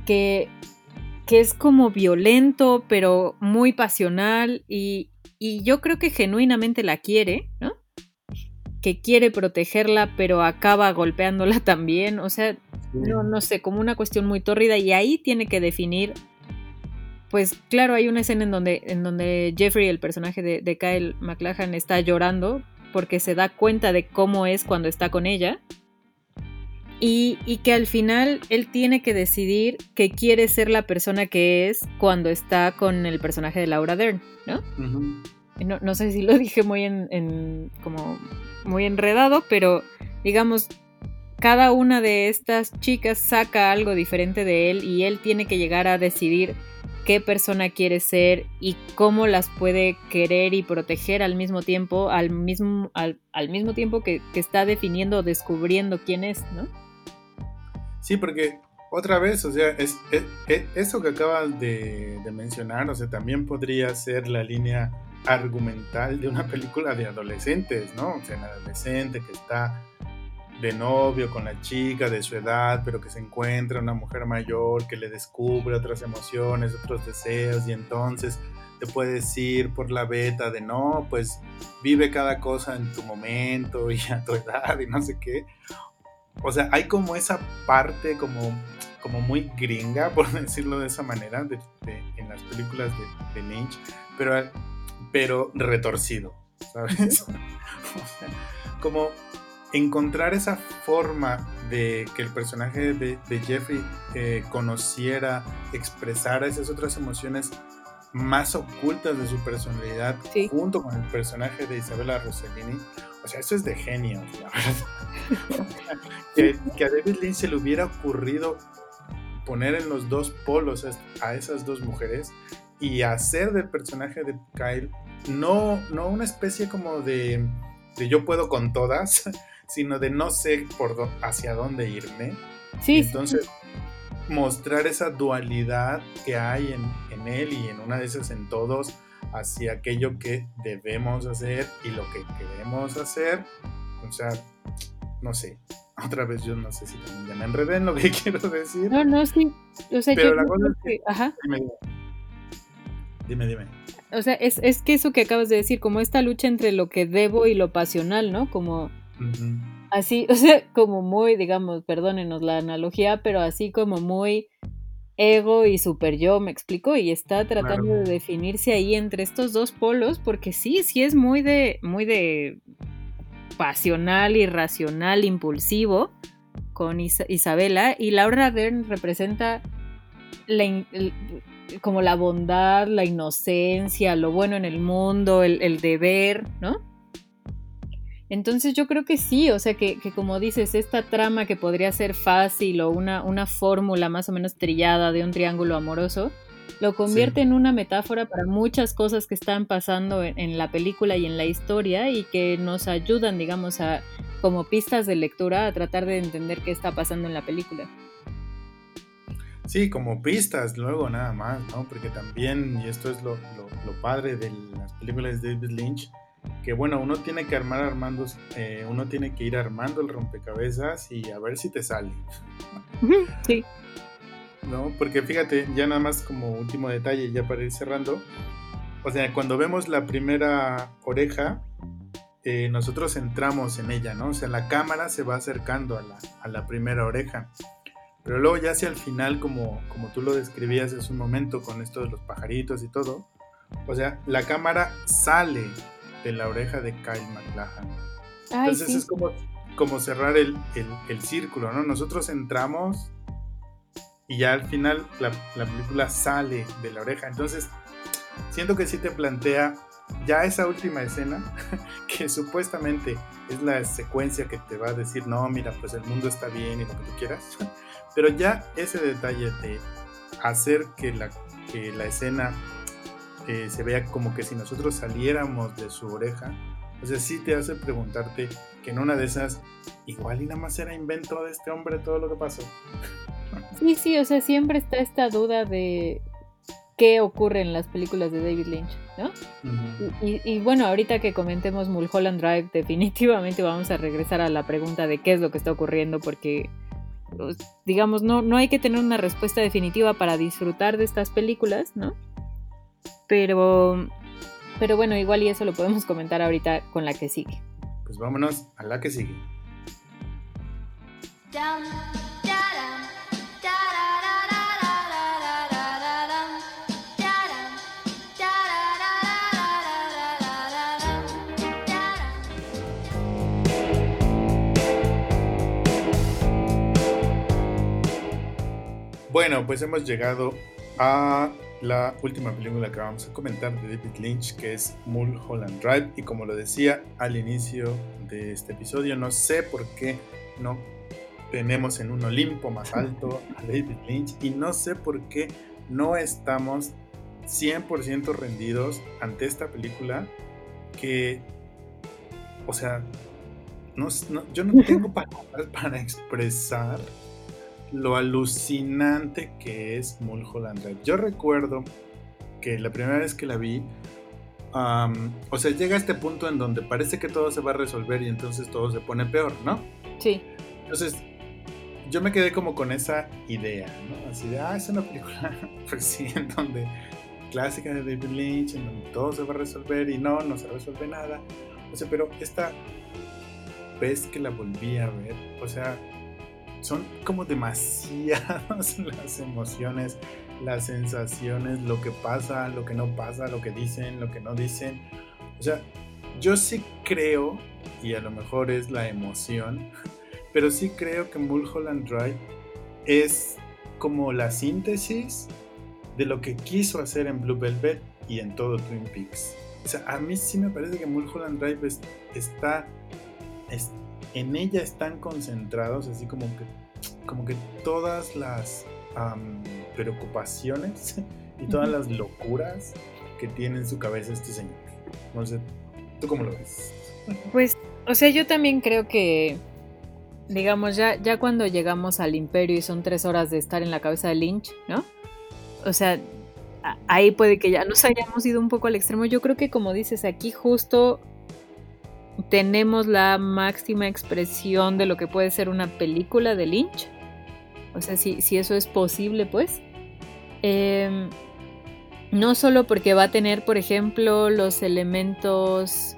que, que es como violento, pero muy pasional y, y yo creo que genuinamente la quiere, ¿no? Que quiere protegerla, pero acaba golpeándola también. O sea, no, no sé, como una cuestión muy tórrida y ahí tiene que definir pues claro, hay una escena en donde, en donde Jeffrey, el personaje de, de, Kyle MacLachlan, está llorando porque se da cuenta de cómo es cuando está con ella. Y, y, que al final él tiene que decidir que quiere ser la persona que es cuando está con el personaje de Laura Dern, ¿no? no, no, sé si lo dije muy en, en, como muy enredado, pero digamos, cada una de estas chicas saca algo diferente de él y él tiene que llegar a decidir qué persona quiere ser y cómo las puede querer y proteger al mismo tiempo, al mismo, al, mismo tiempo que, está definiendo o descubriendo quién es, ¿no? Sí, porque otra vez, o sea, es, eso que acabas de, de, mencionar, o sea, también podría ser la línea argumental de una película de adolescentes, ¿no? O sea, un adolescente que está de novio con la chica de su edad, pero que se encuentra una mujer mayor que le descubre otras emociones, otros deseos, y entonces te puede decir por la beta de no, pues vive cada cosa en tu momento y a tu edad y no sé qué. O sea, hay como esa parte como, como muy gringa, por decirlo de esa manera, en las películas de, de Lynch, pero, pero retorcido, ¿sabes? o sea, como encontrar esa forma de que el personaje de, Jeffrey eh, conociera, expresara esas otras emociones más ocultas de su personalidad junto con el personaje de Isabella Rossellini. O sea, eso es de genio, la verdad. que, a David Lynch se le hubiera ocurrido poner en los dos polos a esas dos mujeres y hacer del personaje de Kyle no, no una especie como de, de yo puedo con todas, sino de no sé por hacia dónde irme. Sí. Entonces, mostrar esa dualidad que hay en, en, él y en una de esas en todos hacia aquello que debemos hacer y lo que queremos hacer. O sea, no sé. Otra vez yo no sé si también ya me enredé en lo que quiero decir. No, no, sí. O sea, Pero la cosa es que... Ajá. Dime, dime. O sea, es, es que eso que acabas de decir, como esta lucha entre lo que debo y lo pasional, ¿no? Como Así, o sea, como muy, digamos, perdónenos la analogía, pero así como muy ego y super yo, me explico, y está tratando de definirse ahí entre estos dos polos, porque sí, sí es muy de, muy de pasional, irracional, impulsivo con Isabela, y Laura Dern representa la, como la bondad, la inocencia, lo bueno en el mundo, el, el deber, ¿no? Entonces yo creo que sí, o sea que, como dices, esta trama que podría ser fácil o una, una fórmula más o menos trillada de un triángulo amoroso, lo convierte en una metáfora para muchas cosas que están pasando en, la película y en la historia y que nos ayudan, digamos, a como pistas de lectura a tratar de entender qué está pasando en la película. Sí, como pistas, luego nada más, ¿no? Porque también, y esto es lo, lo padre de las películas de David Lynch, que bueno, uno tiene que armar armando, eh, uno tiene que ir armando el rompecabezas y a ver si te sale. Sí. ¿No? Porque fíjate, ya nada más como último detalle, ya para ir cerrando, o sea, cuando vemos la primera oreja, eh, nosotros entramos en ella, ¿no? O sea, la cámara se va acercando a la, a la primera oreja. Pero luego ya hacia el final, como, como tú lo describías hace un momento con esto de los pajaritos y todo, o sea, la cámara sale de la oreja de Kyle McLachlan. Entonces es como, como cerrar el, círculo, ¿no? Nosotros entramos y ya al final la, película sale de la oreja. Entonces, siento que sí te plantea ya esa última escena, que supuestamente es la secuencia que te va a decir, no, mira, pues el mundo está bien y lo que tú quieras. Pero ya ese detalle de hacer que la, que la escena se vea como que si nosotros saliéramos de su oreja, o sea, sí te hace preguntarte que en una de esas, igual y nada más era invento de este hombre todo lo que pasó. Sí, sí, o sea, siempre está esta duda de qué ocurre en las películas de David Lynch, ¿no? y, y, bueno, ahorita que comentemos Mulholland Drive, definitivamente vamos a regresar a la pregunta de qué es lo que está ocurriendo, porque digamos, no, no hay que tener una respuesta definitiva para disfrutar de estas películas, ¿no? Pero, pero bueno, igual y eso lo podemos comentar ahorita con la que sigue. Pues vámonos a la que sigue. Bueno, pues hemos llegado a la última película que vamos a comentar de David Lynch, que es Mulholland Drive. Y como lo decía al inicio de este episodio, no sé por qué no tenemos en un Olimpo más alto a David Lynch y no sé por qué no estamos 100% rendidos ante esta película que, o sea, yo no tengo palabras para expresar lo alucinante que es Mulholland Drive. Yo recuerdo que la primera vez que la vi, o sea, llega a este punto en donde parece que todo se va a resolver y entonces todo se pone peor, ¿no? Sí. Entonces, yo me quedé como con esa idea, ¿no? Así de, ah, es una película, pues sí, en donde clásica de David Lynch, en donde todo se va a resolver y no, no se resuelve nada. O sea, pero esta vez que la volví a ver, o sea, son como demasiadas las emociones, las sensaciones, lo que pasa, lo que no pasa, lo que dicen, lo que no dicen. O sea, yo sí creo, y a lo mejor es la emoción, pero sí creo que Mulholland Drive es como la síntesis de lo que quiso hacer en Blue Velvet y en todo Twin Peaks. O sea, a mí sí me parece que Mulholland Drive está, está en ella están concentrados, así como que, como que todas las preocupaciones y todas las locuras que tiene en su cabeza este señor. No sé, ¿tú cómo lo ves? Pues, o sea, yo también creo que, digamos, ya, ya cuando llegamos al imperio y son tres horas de estar en la cabeza de Lynch, ¿no? O sea, ahí puede que ya nos hayamos ido un poco al extremo. Yo creo que como dices, aquí justo tenemos la máxima expresión de lo que puede ser una película de Lynch. O sea, si, si eso es posible, pues. Em, no solo porque va a tener, por ejemplo, los elementos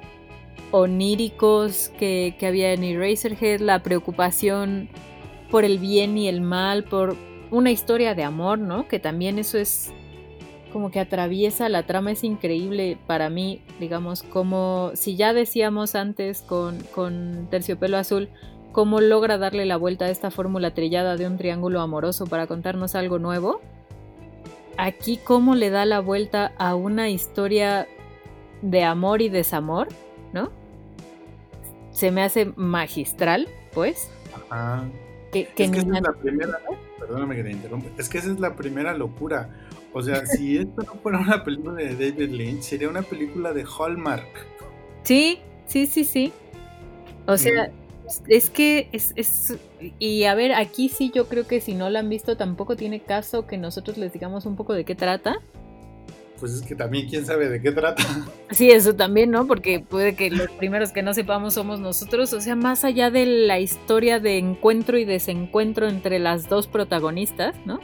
oníricos que, que había en Eraserhead, la preocupación por el bien y el mal, por una historia de amor, ¿no? Que también eso es como que atraviesa la trama es increíble para mí, digamos, como si ya decíamos antes con, con Terciopelo Azul, cómo logra darle la vuelta a esta fórmula trillada de un triángulo amoroso para contarnos algo nuevo. Aquí cómo le da la vuelta a una historia de amor y desamor, ¿no? Se me hace magistral, pues. Ajá. Que, es que esa es la primera, perdóname que te interrumpa, es que esa es la primera locura. O sea, si esto no fuera una película de David Lynch, sería una película de Hallmark. Sí, sí, sí, sí. O sea, es que es, es, Y a ver, aquí sí yo creo que si no la han visto tampoco tiene caso que nosotros les digamos un poco de qué trata. Pues es que también quién sabe de qué trata. Sí, eso también, ¿no? Porque puede que los primeros que no sepamos somos nosotros. O sea, más allá de la historia de encuentro y desencuentro entre las dos protagonistas, ¿no?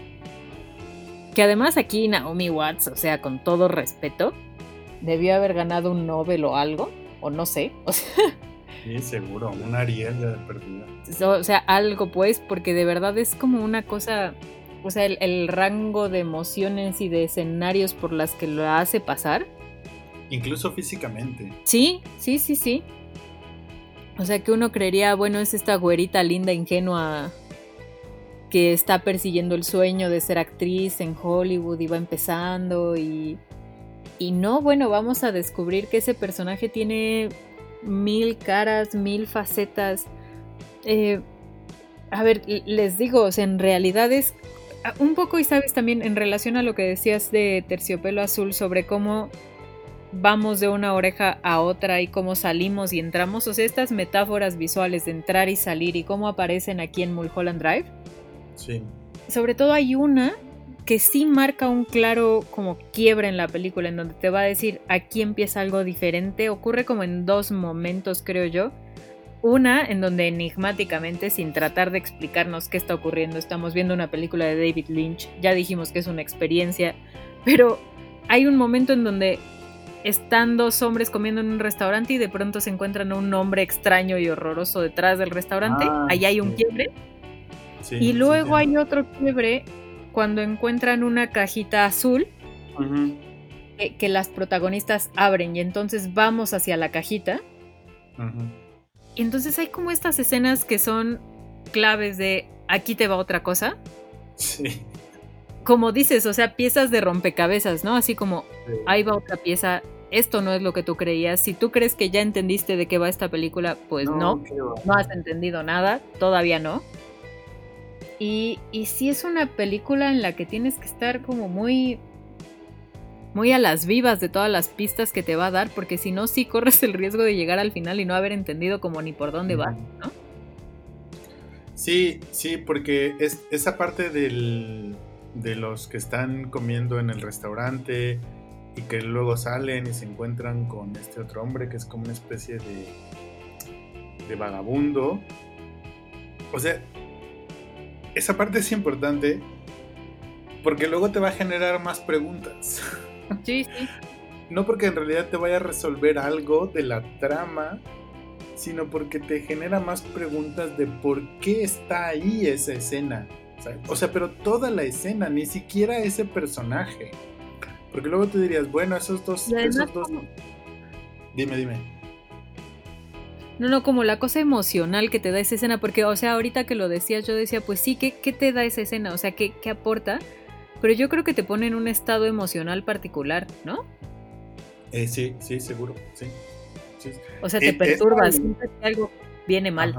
Que además aquí Naomi Watts, o sea, con todo respeto, debió haber ganado un Nobel o algo, o no sé. O sea, sí, seguro, un Ariel de perdida. O sea, algo pues, porque de verdad es como una cosa, o sea, el, rango de emociones y de escenarios por las que lo hace pasar. Incluso físicamente. Sí, sí, sí, sí. O sea que uno creería, bueno, es esta güerita linda, ingenua, que está persiguiendo el sueño de ser actriz en Hollywood y va empezando y, y no, bueno, vamos a descubrir que ese personaje tiene mil caras, mil facetas. Eh, a ver, les digo, en realidad es un poco, y sabes también en relación a lo que decías de Terciopelo Azul sobre cómo vamos de una oreja a otra y cómo salimos y entramos, o sea, estas metáforas visuales de entrar y salir y cómo aparecen aquí en Mulholland Drive Sí. Sobre todo hay una que sí marca un claro como quiebra en la película, en donde te va a decir aquí empieza algo diferente. Ocurre como en dos momentos, creo yo. Una en donde enigmáticamente, sin tratar de explicarnos qué está ocurriendo, estamos viendo una película de David Lynch, ya dijimos que es una experiencia, pero hay un momento en donde están dos hombres comiendo en un restaurante y de pronto se encuentran un hombre extraño y horroroso detrás del restaurante. Ah, Ahí hay un quiebre. Y luego hay otro quiebre cuando encuentran una cajita azul que, las protagonistas abren y entonces vamos hacia la cajita. Y entonces hay como estas escenas que son claves de aquí te va otra cosa. Sí como dices, o sea, piezas de rompecabezas, ¿no? Así como, ahí va otra pieza, esto no es lo que tú creías. Si tú crees que ya entendiste de qué va esta película, pues no, no, has entendido nada, todavía no. Y, y sí es una película en la que tienes que estar como muy, muy a las vivas de todas las pistas que te va a dar, porque si no, sí corres el riesgo de llegar al final y no haber entendido como ni por dónde va, ¿no? Sí, sí, porque es, esa parte del, de los que están comiendo en el restaurante y que luego salen y se encuentran con este otro hombre que es como una especie de, de vagabundo. O sea, esa parte es importante porque luego te va a generar más preguntas. Sí, sí. No porque en realidad te vaya a resolver algo de la trama, sino porque te genera más preguntas de por qué está ahí esa escena. O sea, pero toda la escena, ni siquiera ese personaje. Porque luego te dirías, bueno, esos dos, esos dos. Dime, dime. No, no, como la cosa emocional que te da esa escena, porque, o sea, ahorita que lo decías, yo decía, pues sí, ¿qué, qué te da esa escena? O sea, ¿qué, ¿qué aporta? Pero yo creo que te pone en un estado emocional particular, ¿no? Eh, sí, sí, seguro, sí. O sea, te eh, perturba, siempre que algo viene mal.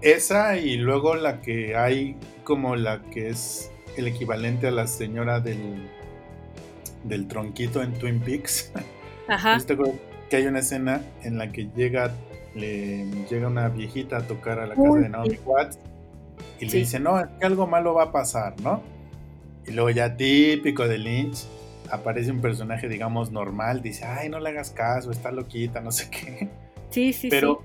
Esa y luego la que hay como la que es el equivalente a la señora del, del tronquito en Twin Peaks. Ajá. que hay una escena en la que llega, le llega una viejita a tocar a la casa de Naomi Watts y le dice, no, es que algo malo va a pasar, ¿no? Y luego ya típico de Lynch, aparece un personaje, digamos, normal, dice, ay, no le hagas caso, está loquita, no sé qué. Sí, sí, Pero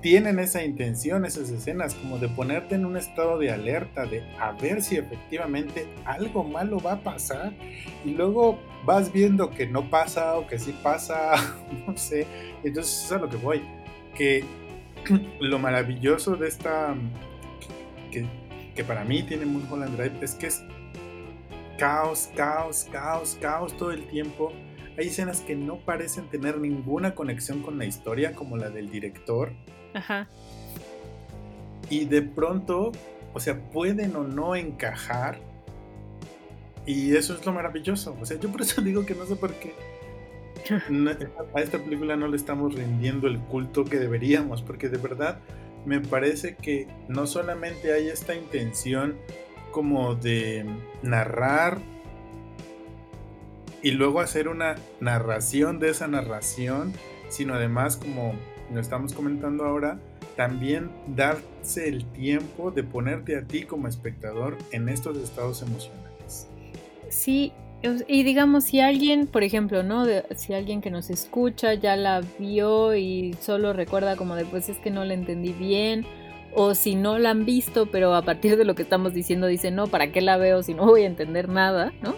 tienen esa intención, esas escenas, como de ponerte en un estado de alerta, de a ver si efectivamente algo malo va a pasar y luego vas viendo que no pasa o que sí pasa, no sé. Entonces eso es a lo que voy, que lo maravilloso de esta, que, que para mí tiene Mulholland Drive es que es caos, caos, caos, caos todo el tiempo. Hay escenas que no parecen tener ninguna conexión con la historia, como la del director Ajá. Y de pronto, o sea, pueden o no encajar. Y eso es lo maravilloso. O sea, yo por eso digo que no sé por qué a esta película no le estamos rindiendo el culto que deberíamos, porque de verdad me parece que no solamente hay esta intención como de narrar y luego hacer una narración de esa narración, sino además como lo estamos comentando ahora, también darse el tiempo de ponerte a ti como espectador en estos estados emocionales. Sí, y digamos, si alguien, por ejemplo, ¿no? si alguien que nos escucha ya la vio y solo recuerda como de, pues es que no la entendí bien, o si no la han visto, pero a partir de lo que estamos diciendo dice, no, ¿para qué la veo si no voy a entender nada, ¿no?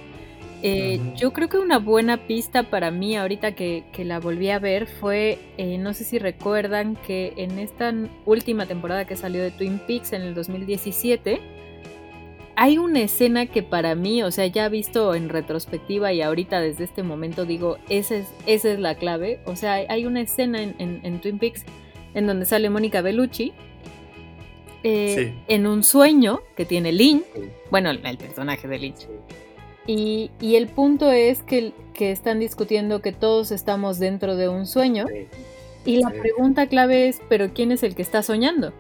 Eh, yo creo que una buena pista para mí ahorita que, la volví a ver fue, eh, no sé si recuerdan que en esta última temporada que salió de Twin Peaks en el 2017, hay una escena que para mí, o sea, ya visto en retrospectiva y ahorita desde este momento digo, esa es, esa es la clave. O sea, hay una escena en, Twin Peaks en donde sale Mónica Bellucci eh, en un sueño que tiene Lynch, bueno, el personaje de Lynch. Y, el punto es que, que, están discutiendo que todos estamos dentro de un sueño. y la pregunta clave es, ¿pero quién es el que está soñando?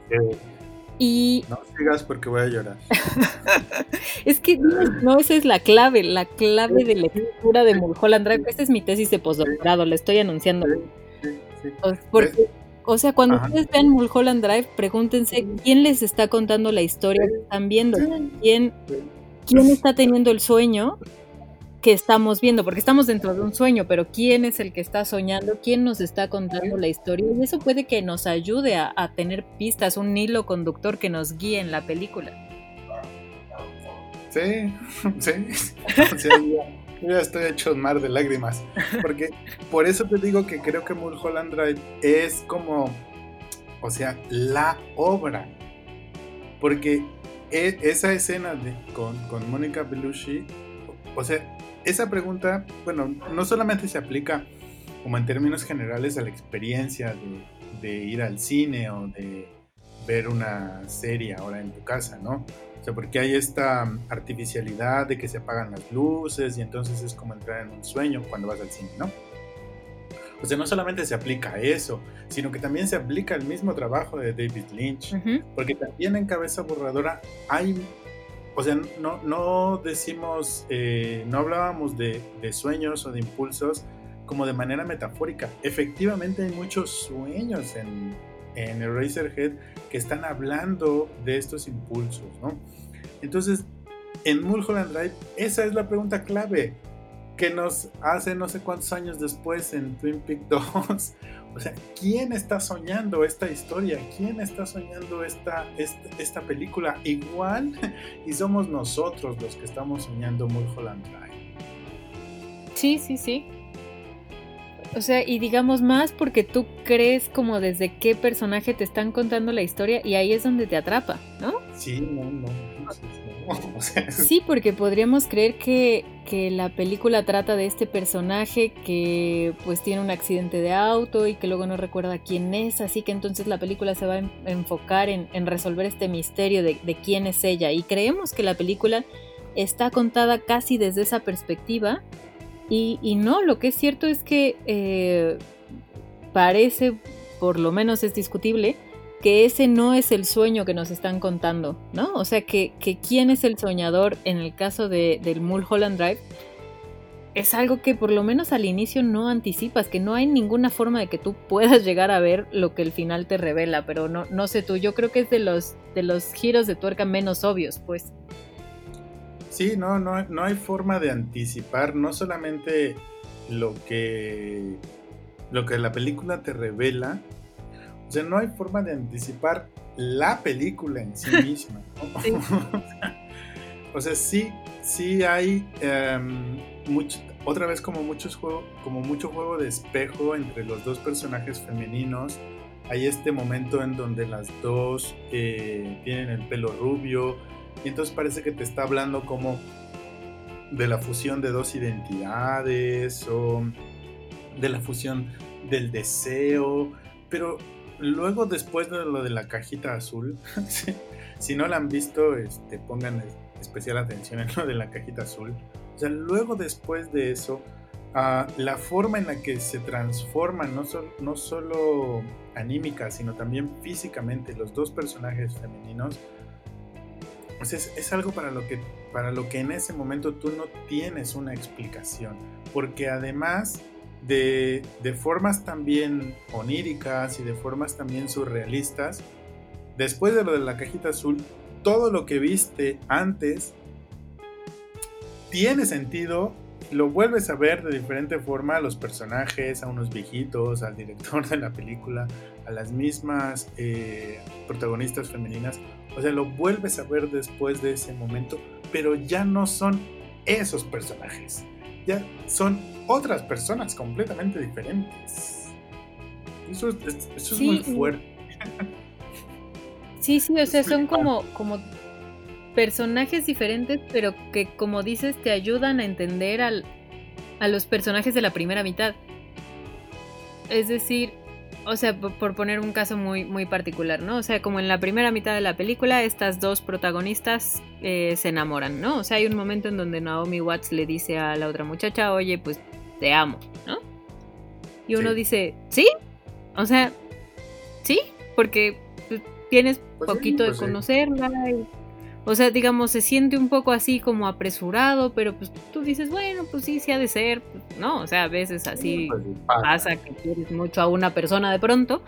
Y... No sigas porque voy a llorar. es que no, esa es la clave, la clave de lectura de Mulholland Drive. Esta es mi tesis de postdoctorado, le estoy anunciando. Porque, o sea, cuando ustedes vean Mulholland Drive, pregúntense quién les está contando la historia que están viendo, quién quién está teniendo el sueño que estamos viendo, porque estamos dentro de un sueño, pero quién es el que está soñando, quién nos está contando la historia, y eso puede que nos ayude a, tener pistas, un hilo conductor que nos guíe en la película. Sí, sí. yo ya estoy hecho mar de lágrimas. Porque por eso te digo que creo que Mulholland Drive es como, o sea, la obra. Porque e, esa escena de, con, con Mónica Belushi, o sea, esa pregunta, bueno, no solamente se aplica como en términos generales a la experiencia de, ir al cine o de ver una serie ahora en tu casa, ¿no? O sea, porque hay esta artificialidad de que se apagan las luces y entonces es como entrar en un sueño cuando vas al cine, ¿no? O sea, no solamente se aplica a eso, sino que también se aplica el mismo trabajo de David Lynch, porque también en Cabeza Borradora hay o sea, no, no decimos, eh, no hablábamos de, sueños o de impulsos como de manera metafórica. Efectivamente hay muchos sueños en, en Eraserhead que están hablando de estos impulsos, ¿no? Entonces, en Mulholland Drive, esa es la pregunta clave que nos hace no sé cuántos años después en Twin Peaks 2 O sea, ¿quién está soñando esta historia? ¿Quién está soñando esta, esta, película? Igual, y somos nosotros los que estamos soñando Mulholland Drive. Sí, sí, sí. O sea, y digamos más porque tú crees como desde qué personaje te están contando la historia y ahí es donde te atrapa, ¿no? Sí, no, no. Sí, porque podríamos creer que, la película trata de este personaje que pues tiene un accidente de auto y que luego no recuerda quién es, así que entonces la película se va a enfocar en, resolver este misterio de, quién es ella. Y creemos que la película está contada casi desde esa perspectiva y, no, lo que es cierto es que eh, parece, por lo menos es discutible, que ese no es el sueño que nos están contando, ¿no? O sea, que, quién es el soñador en el caso de, del Mulholland Drive es algo que por lo menos al inicio no anticipas, que no hay ninguna forma de que tú puedas llegar a ver lo que el final te revela, pero no, no sé tú, yo creo que es de los, de los giros de tuerca menos obvios, pues. Sí, no, no, no hay forma de anticipar, no solamente lo que, lo que la película te revela, o sea, no hay forma de anticipar la película en sí misma. o sea, sí, sí hay em, mucho, otra vez como, muchos juego, como mucho juego de espejo entre los dos personajes femeninos. Hay este momento en donde las dos eh, tienen el pelo rubio y entonces parece que te está hablando como de la fusión de dos identidades o de la fusión del deseo, pero luego después de lo de la cajita azul, si no la han visto, este, pongan especial atención en lo de la cajita azul. O luego después de eso, ah, la forma en la que se transforman, no, no solo anímica, sino también físicamente, los dos personajes femeninos, pues es, es, algo para lo, que, para lo que en ese momento tú no tienes una explicación. Porque además de, formas también oníricas y de formas también surrealistas, después de lo de la cajita azul, todo lo que viste antes tiene sentido, lo vuelves a ver de diferente forma a los personajes, a unos viejitos, al director de la película, a las mismas eh, protagonistas femeninas. O sea, lo vuelves a ver después de ese momento, pero ya no son esos personajes ya son otras personas completamente diferentes. Eso, es muy fuerte. Sí, sí, o sea, son como, como personajes diferentes, pero que como dices te ayudan a entender al, a los personajes de la primera mitad. Es decir, o sea, por poner un caso muy, muy particular, ¿no? O sea, como en la primera mitad de la película, estas dos protagonistas eh, se enamoran, ¿no? O sea, hay un momento en donde Naomi Watts le dice a la otra muchacha, oye, pues te amo, ¿no? Y uno dice, ¿sí? O sea, ¿sí? Porque pues, tienes pues poquito de pues conocerla y o sea, digamos, se siente un poco así como apresurado, pero pues tú dices, bueno, pues sí, sí ha de ser, ¿no? O sea, a veces así pues pasa que quieres mucho a una persona de pronto,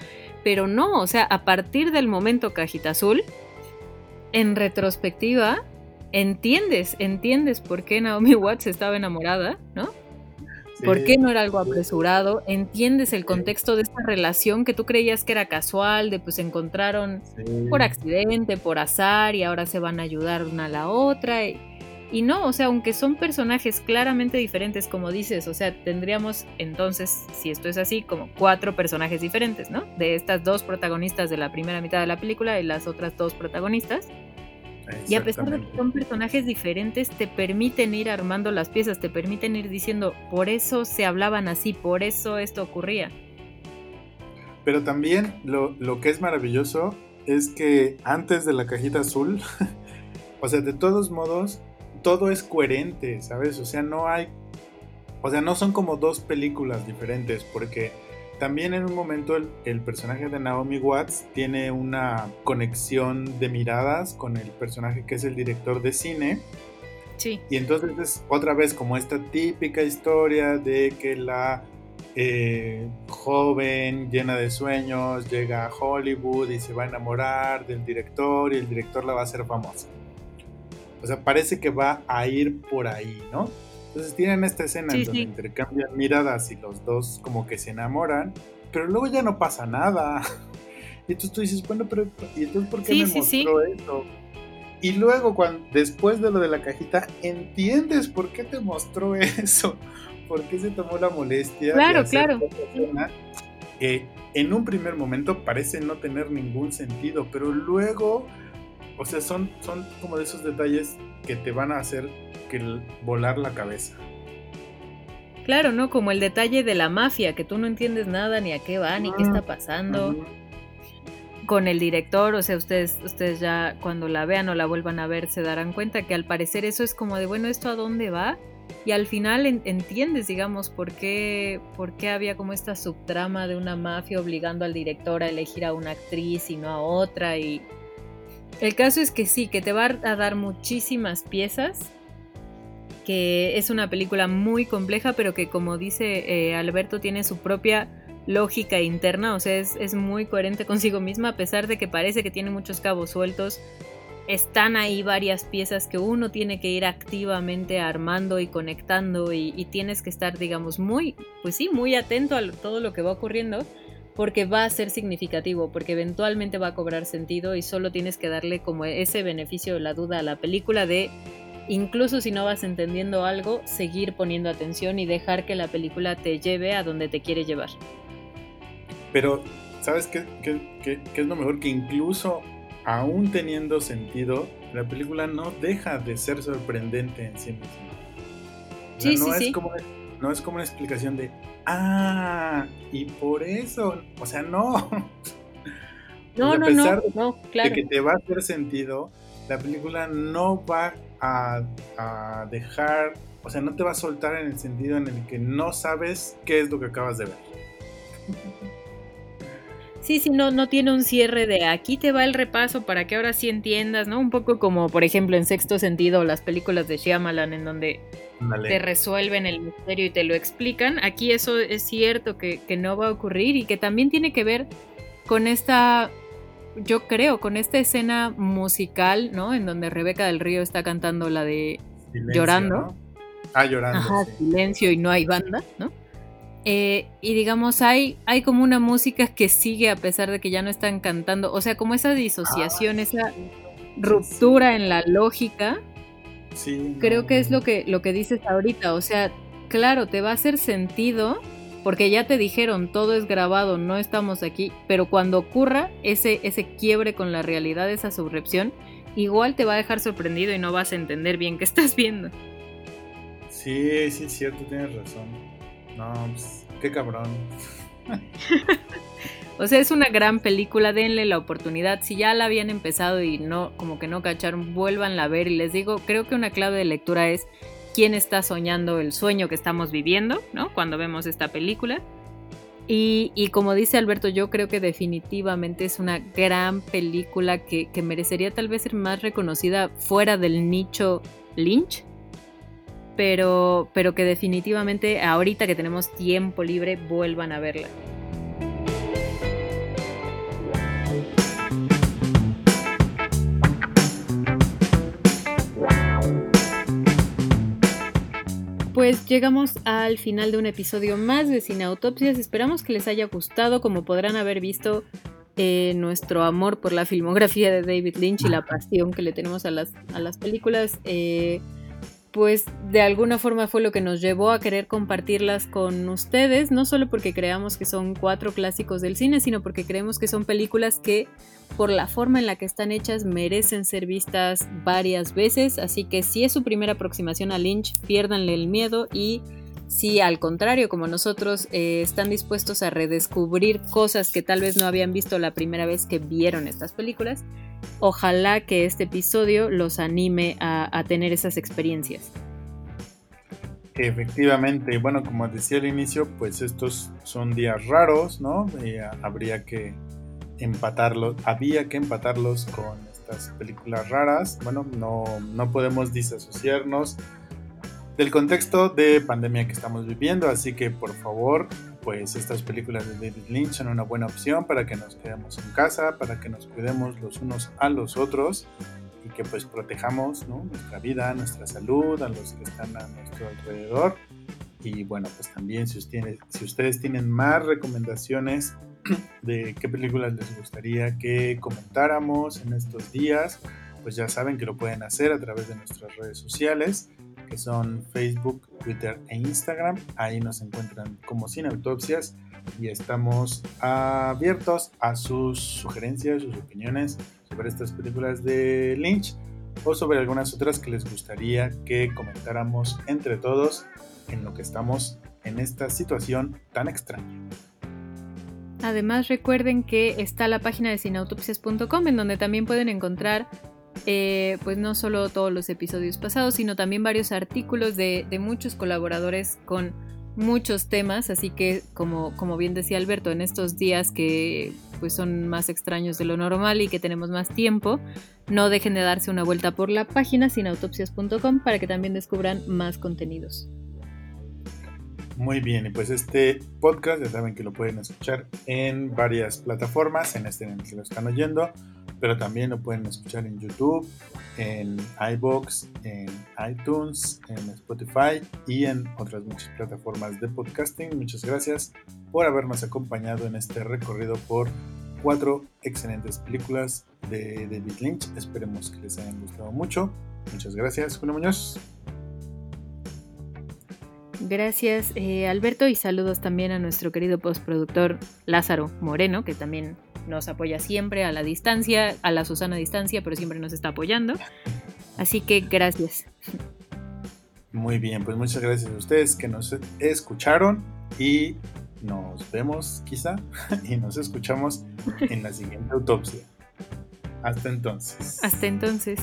pero no, o sea, a partir del momento cajita azul, en retrospectiva, entiendes, entiendes por qué Naomi Watts estaba enamorada, ¿no? ¿Por qué no era algo apresurado? Entiendes el contexto de esta relación que tú creías que era casual, de pues se encontraron por accidente, por azar y ahora se van a ayudar una a la otra. Y, y, no, o sea, aunque son personajes claramente diferentes, como dices, o sea, tendríamos entonces, si esto es así, como cuatro personajes diferentes, ¿no? De estas dos protagonistas de la primera mitad de la película y las otras dos protagonistas. Y a pesar de que son personajes diferentes, te permiten ir armando las piezas, te permiten ir diciendo, por eso se hablaban así, por eso esto ocurría. Pero también lo, lo que es maravilloso es que antes de la cajita azul, o sea, de todos modos, todo es coherente, ¿sabes? O sea, no hay, o sea, no son como dos películas diferentes, porque también en un momento el, personaje de Naomi Watts tiene una conexión de miradas con el personaje que es el director de cine. Sí. Y entonces es otra vez como esta típica historia de que la eh, joven llena de sueños llega a Hollywood y se va a enamorar del director y el director la va a hacer famosa. O sea, parece que va a ir por ahí, ¿no? Entonces tienen esta escena en donde intercambian miradas y los dos como que se enamoran, pero luego ya no pasa nada. Y entonces tú dices, bueno, pero ¿y entonces por qué me mostró eso? Y luego, cuando, después de lo de la cajita, entiendes por qué te mostró eso, por qué se tomó la molestia. Claro, claro. que en un primer momento parece no tener ningún sentido, pero luego, o sea, son, son como de esos detalles que te van a hacer que volar la cabeza. Claro, ¿no? Como el detalle de la mafia, que tú no entiendes nada, ni a qué va, ni qué está pasando. Con el director, o sea, ustedes, ustedes ya cuando la vean o la vuelvan a ver se darán cuenta que al parecer eso es como de, bueno, ¿esto a dónde va? Y al final entiendes, digamos, por qué, por qué había como esta subtrama de una mafia obligando al director a elegir a una actriz y no a otra. Y el caso es que sí, que te va a dar muchísimas piezas que es una película muy compleja, pero que como dice eh, Alberto tiene su propia lógica interna, o sea, es, muy coherente consigo misma, a pesar de que parece que tiene muchos cabos sueltos, están ahí varias piezas que uno tiene que ir activamente armando y conectando y, y, tienes que estar, digamos, muy, pues sí, muy atento a todo lo que va ocurriendo porque va a ser significativo, porque eventualmente va a cobrar sentido y solo tienes que darle como ese beneficio de la duda a la película de incluso si no vas entendiendo algo, seguir poniendo atención y dejar que la película te lleve a donde te quiere llevar. Pero, ¿sabes qué, es lo mejor? Que incluso aún teniendo sentido, la película no deja de ser sorprendente en sí misma. sí, no sí, es Como, no es como una explicación de, ah, y por eso, o sea, no. No, no, no, no, claro. de que te va a hacer sentido, la película no va a, dejar, o sea, no te va a soltar en el sentido en el que no sabes qué es lo que acabas de ver. Sí, sí, no, no tiene un cierre de aquí te va el repaso para que ahora sí entiendas, ¿no? Un poco como, por ejemplo, en sexto sentido, las películas de Shyamalan, en donde te resuelven el misterio y te lo explican. Aquí eso es cierto que, que no va a ocurrir y que también tiene que ver con esta yo creo, con esta escena musical, ¿no? En donde Rebeca del Río está cantando la de Llorando. Ah, llorando. Ajá, silencio y no hay banda, ¿no? Eh, y digamos, hay, hay como una música que sigue a pesar de que ya no están cantando. O sea, como esa disociación, ah, esa ruptura en la lógica. Sí. Creo que es lo que, lo que dices ahorita. O sea, claro, te va a hacer sentido porque ya te dijeron, todo es grabado, no estamos aquí, pero cuando ocurra ese, ese quiebre con la realidad, esa subrepción, igual te va a dejar sorprendido y no vas a entender bien qué estás viendo. Sí, sí, es cierto, tienes razón. No, pues, qué cabrón. o sea, es una gran película, denle la oportunidad. Si ya la habían empezado y no, como que no cacharon, vuélvanla a ver. Y les digo, creo que una clave de lectura es quién está soñando el sueño que estamos viviendo, ¿no? Cuando vemos esta película. Y, como dice Alberto, yo creo que definitivamente es una gran película que, que, merecería tal vez ser más reconocida fuera del nicho Lynch, pero, pero que definitivamente ahorita que tenemos tiempo libre vuelvan a verla. Pues llegamos al final de un episodio más de Cine Autopsias. Esperamos que les haya gustado. Como podrán haber visto, eh, nuestro amor por la filmografía de David Lynch y la pasión que le tenemos a las, a las películas. Eh, pues de alguna forma fue lo que nos llevó a querer compartirlas con ustedes, no solo porque creamos que son cuatro clásicos del cine, sino porque creemos que son películas que por la forma en la que están hechas merecen ser vistas varias veces, así que si es su primera aproximación a Lynch, piérdanle el miedo y si al contrario, como nosotros, eh, están dispuestos a redescubrir cosas que tal vez no habían visto la primera vez que vieron estas películas, ojalá que este episodio los anime a, tener esas experiencias. Efectivamente, bueno, como decía al inicio, pues estos son días raros, ¿no? Eh, habría que empatarlos, había que empatarlos con estas películas raras. Bueno, no, no podemos disasociarnos del contexto de pandemia que estamos viviendo, así que por favor, pues estas películas de David Lynch son una buena opción para que nos quedemos en casa, para que nos cuidemos los unos a los otros y que pues protejamos nuestra vida, nuestra salud, a los que están a nuestro alrededor. Y bueno, pues también si si ustedes tienen más recomendaciones de qué películas les gustaría que comentáramos en estos días, pues ya saben que lo pueden hacer a través de nuestras redes sociales que son Facebook, Twitter e Instagram. Ahí nos encuentran como Sin Autopsias y estamos abiertos a sus sugerencias, sus opiniones sobre estas películas de Lynch o sobre algunas otras que les gustaría que comentáramos entre todos en lo que estamos en esta situación tan extraña. Además recuerden que está la página de cineautopsias.com en donde también pueden encontrar eh, pues no solo todos los episodios pasados, sino también varios artículos de, muchos colaboradores con muchos temas, así que como, como bien decía Alberto, en estos días que pues son más extraños de lo normal y que tenemos más tiempo, no dejen de darse una vuelta por la página sinautopsias.com para que también descubran más contenidos. Muy bien, y pues este podcast ya saben que lo pueden escuchar en varias plataformas, en este en el que lo están oyendo pero también lo pueden escuchar en YouTube, en iBox, en iTunes, en Spotify y en otras muchas plataformas de podcasting. Muchas gracias por habernos acompañado en este recorrido por cuatro excelentes películas de David Lynch. Esperemos que les hayan gustado mucho. Muchas gracias, Julio Muñoz. Gracias, eh, Alberto, y saludos también a nuestro querido postproductor Lázaro Moreno, que también nos apoya siempre a la distancia, a la Susana distancia, pero siempre nos está apoyando. Así que gracias. Muy bien, pues muchas gracias a ustedes que nos escucharon y nos vemos quizá y nos escuchamos en la siguiente autopsia. Hasta entonces. Hasta entonces.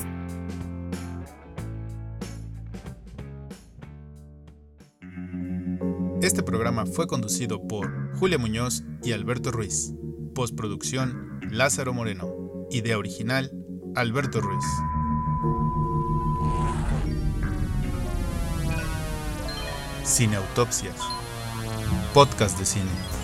Este programa fue conducido por Julia Muñoz y Alberto Ruiz. Postproducción Lázaro Moreno. Idea original Alberto Ruiz. Cineautopsias. Podcast de cine.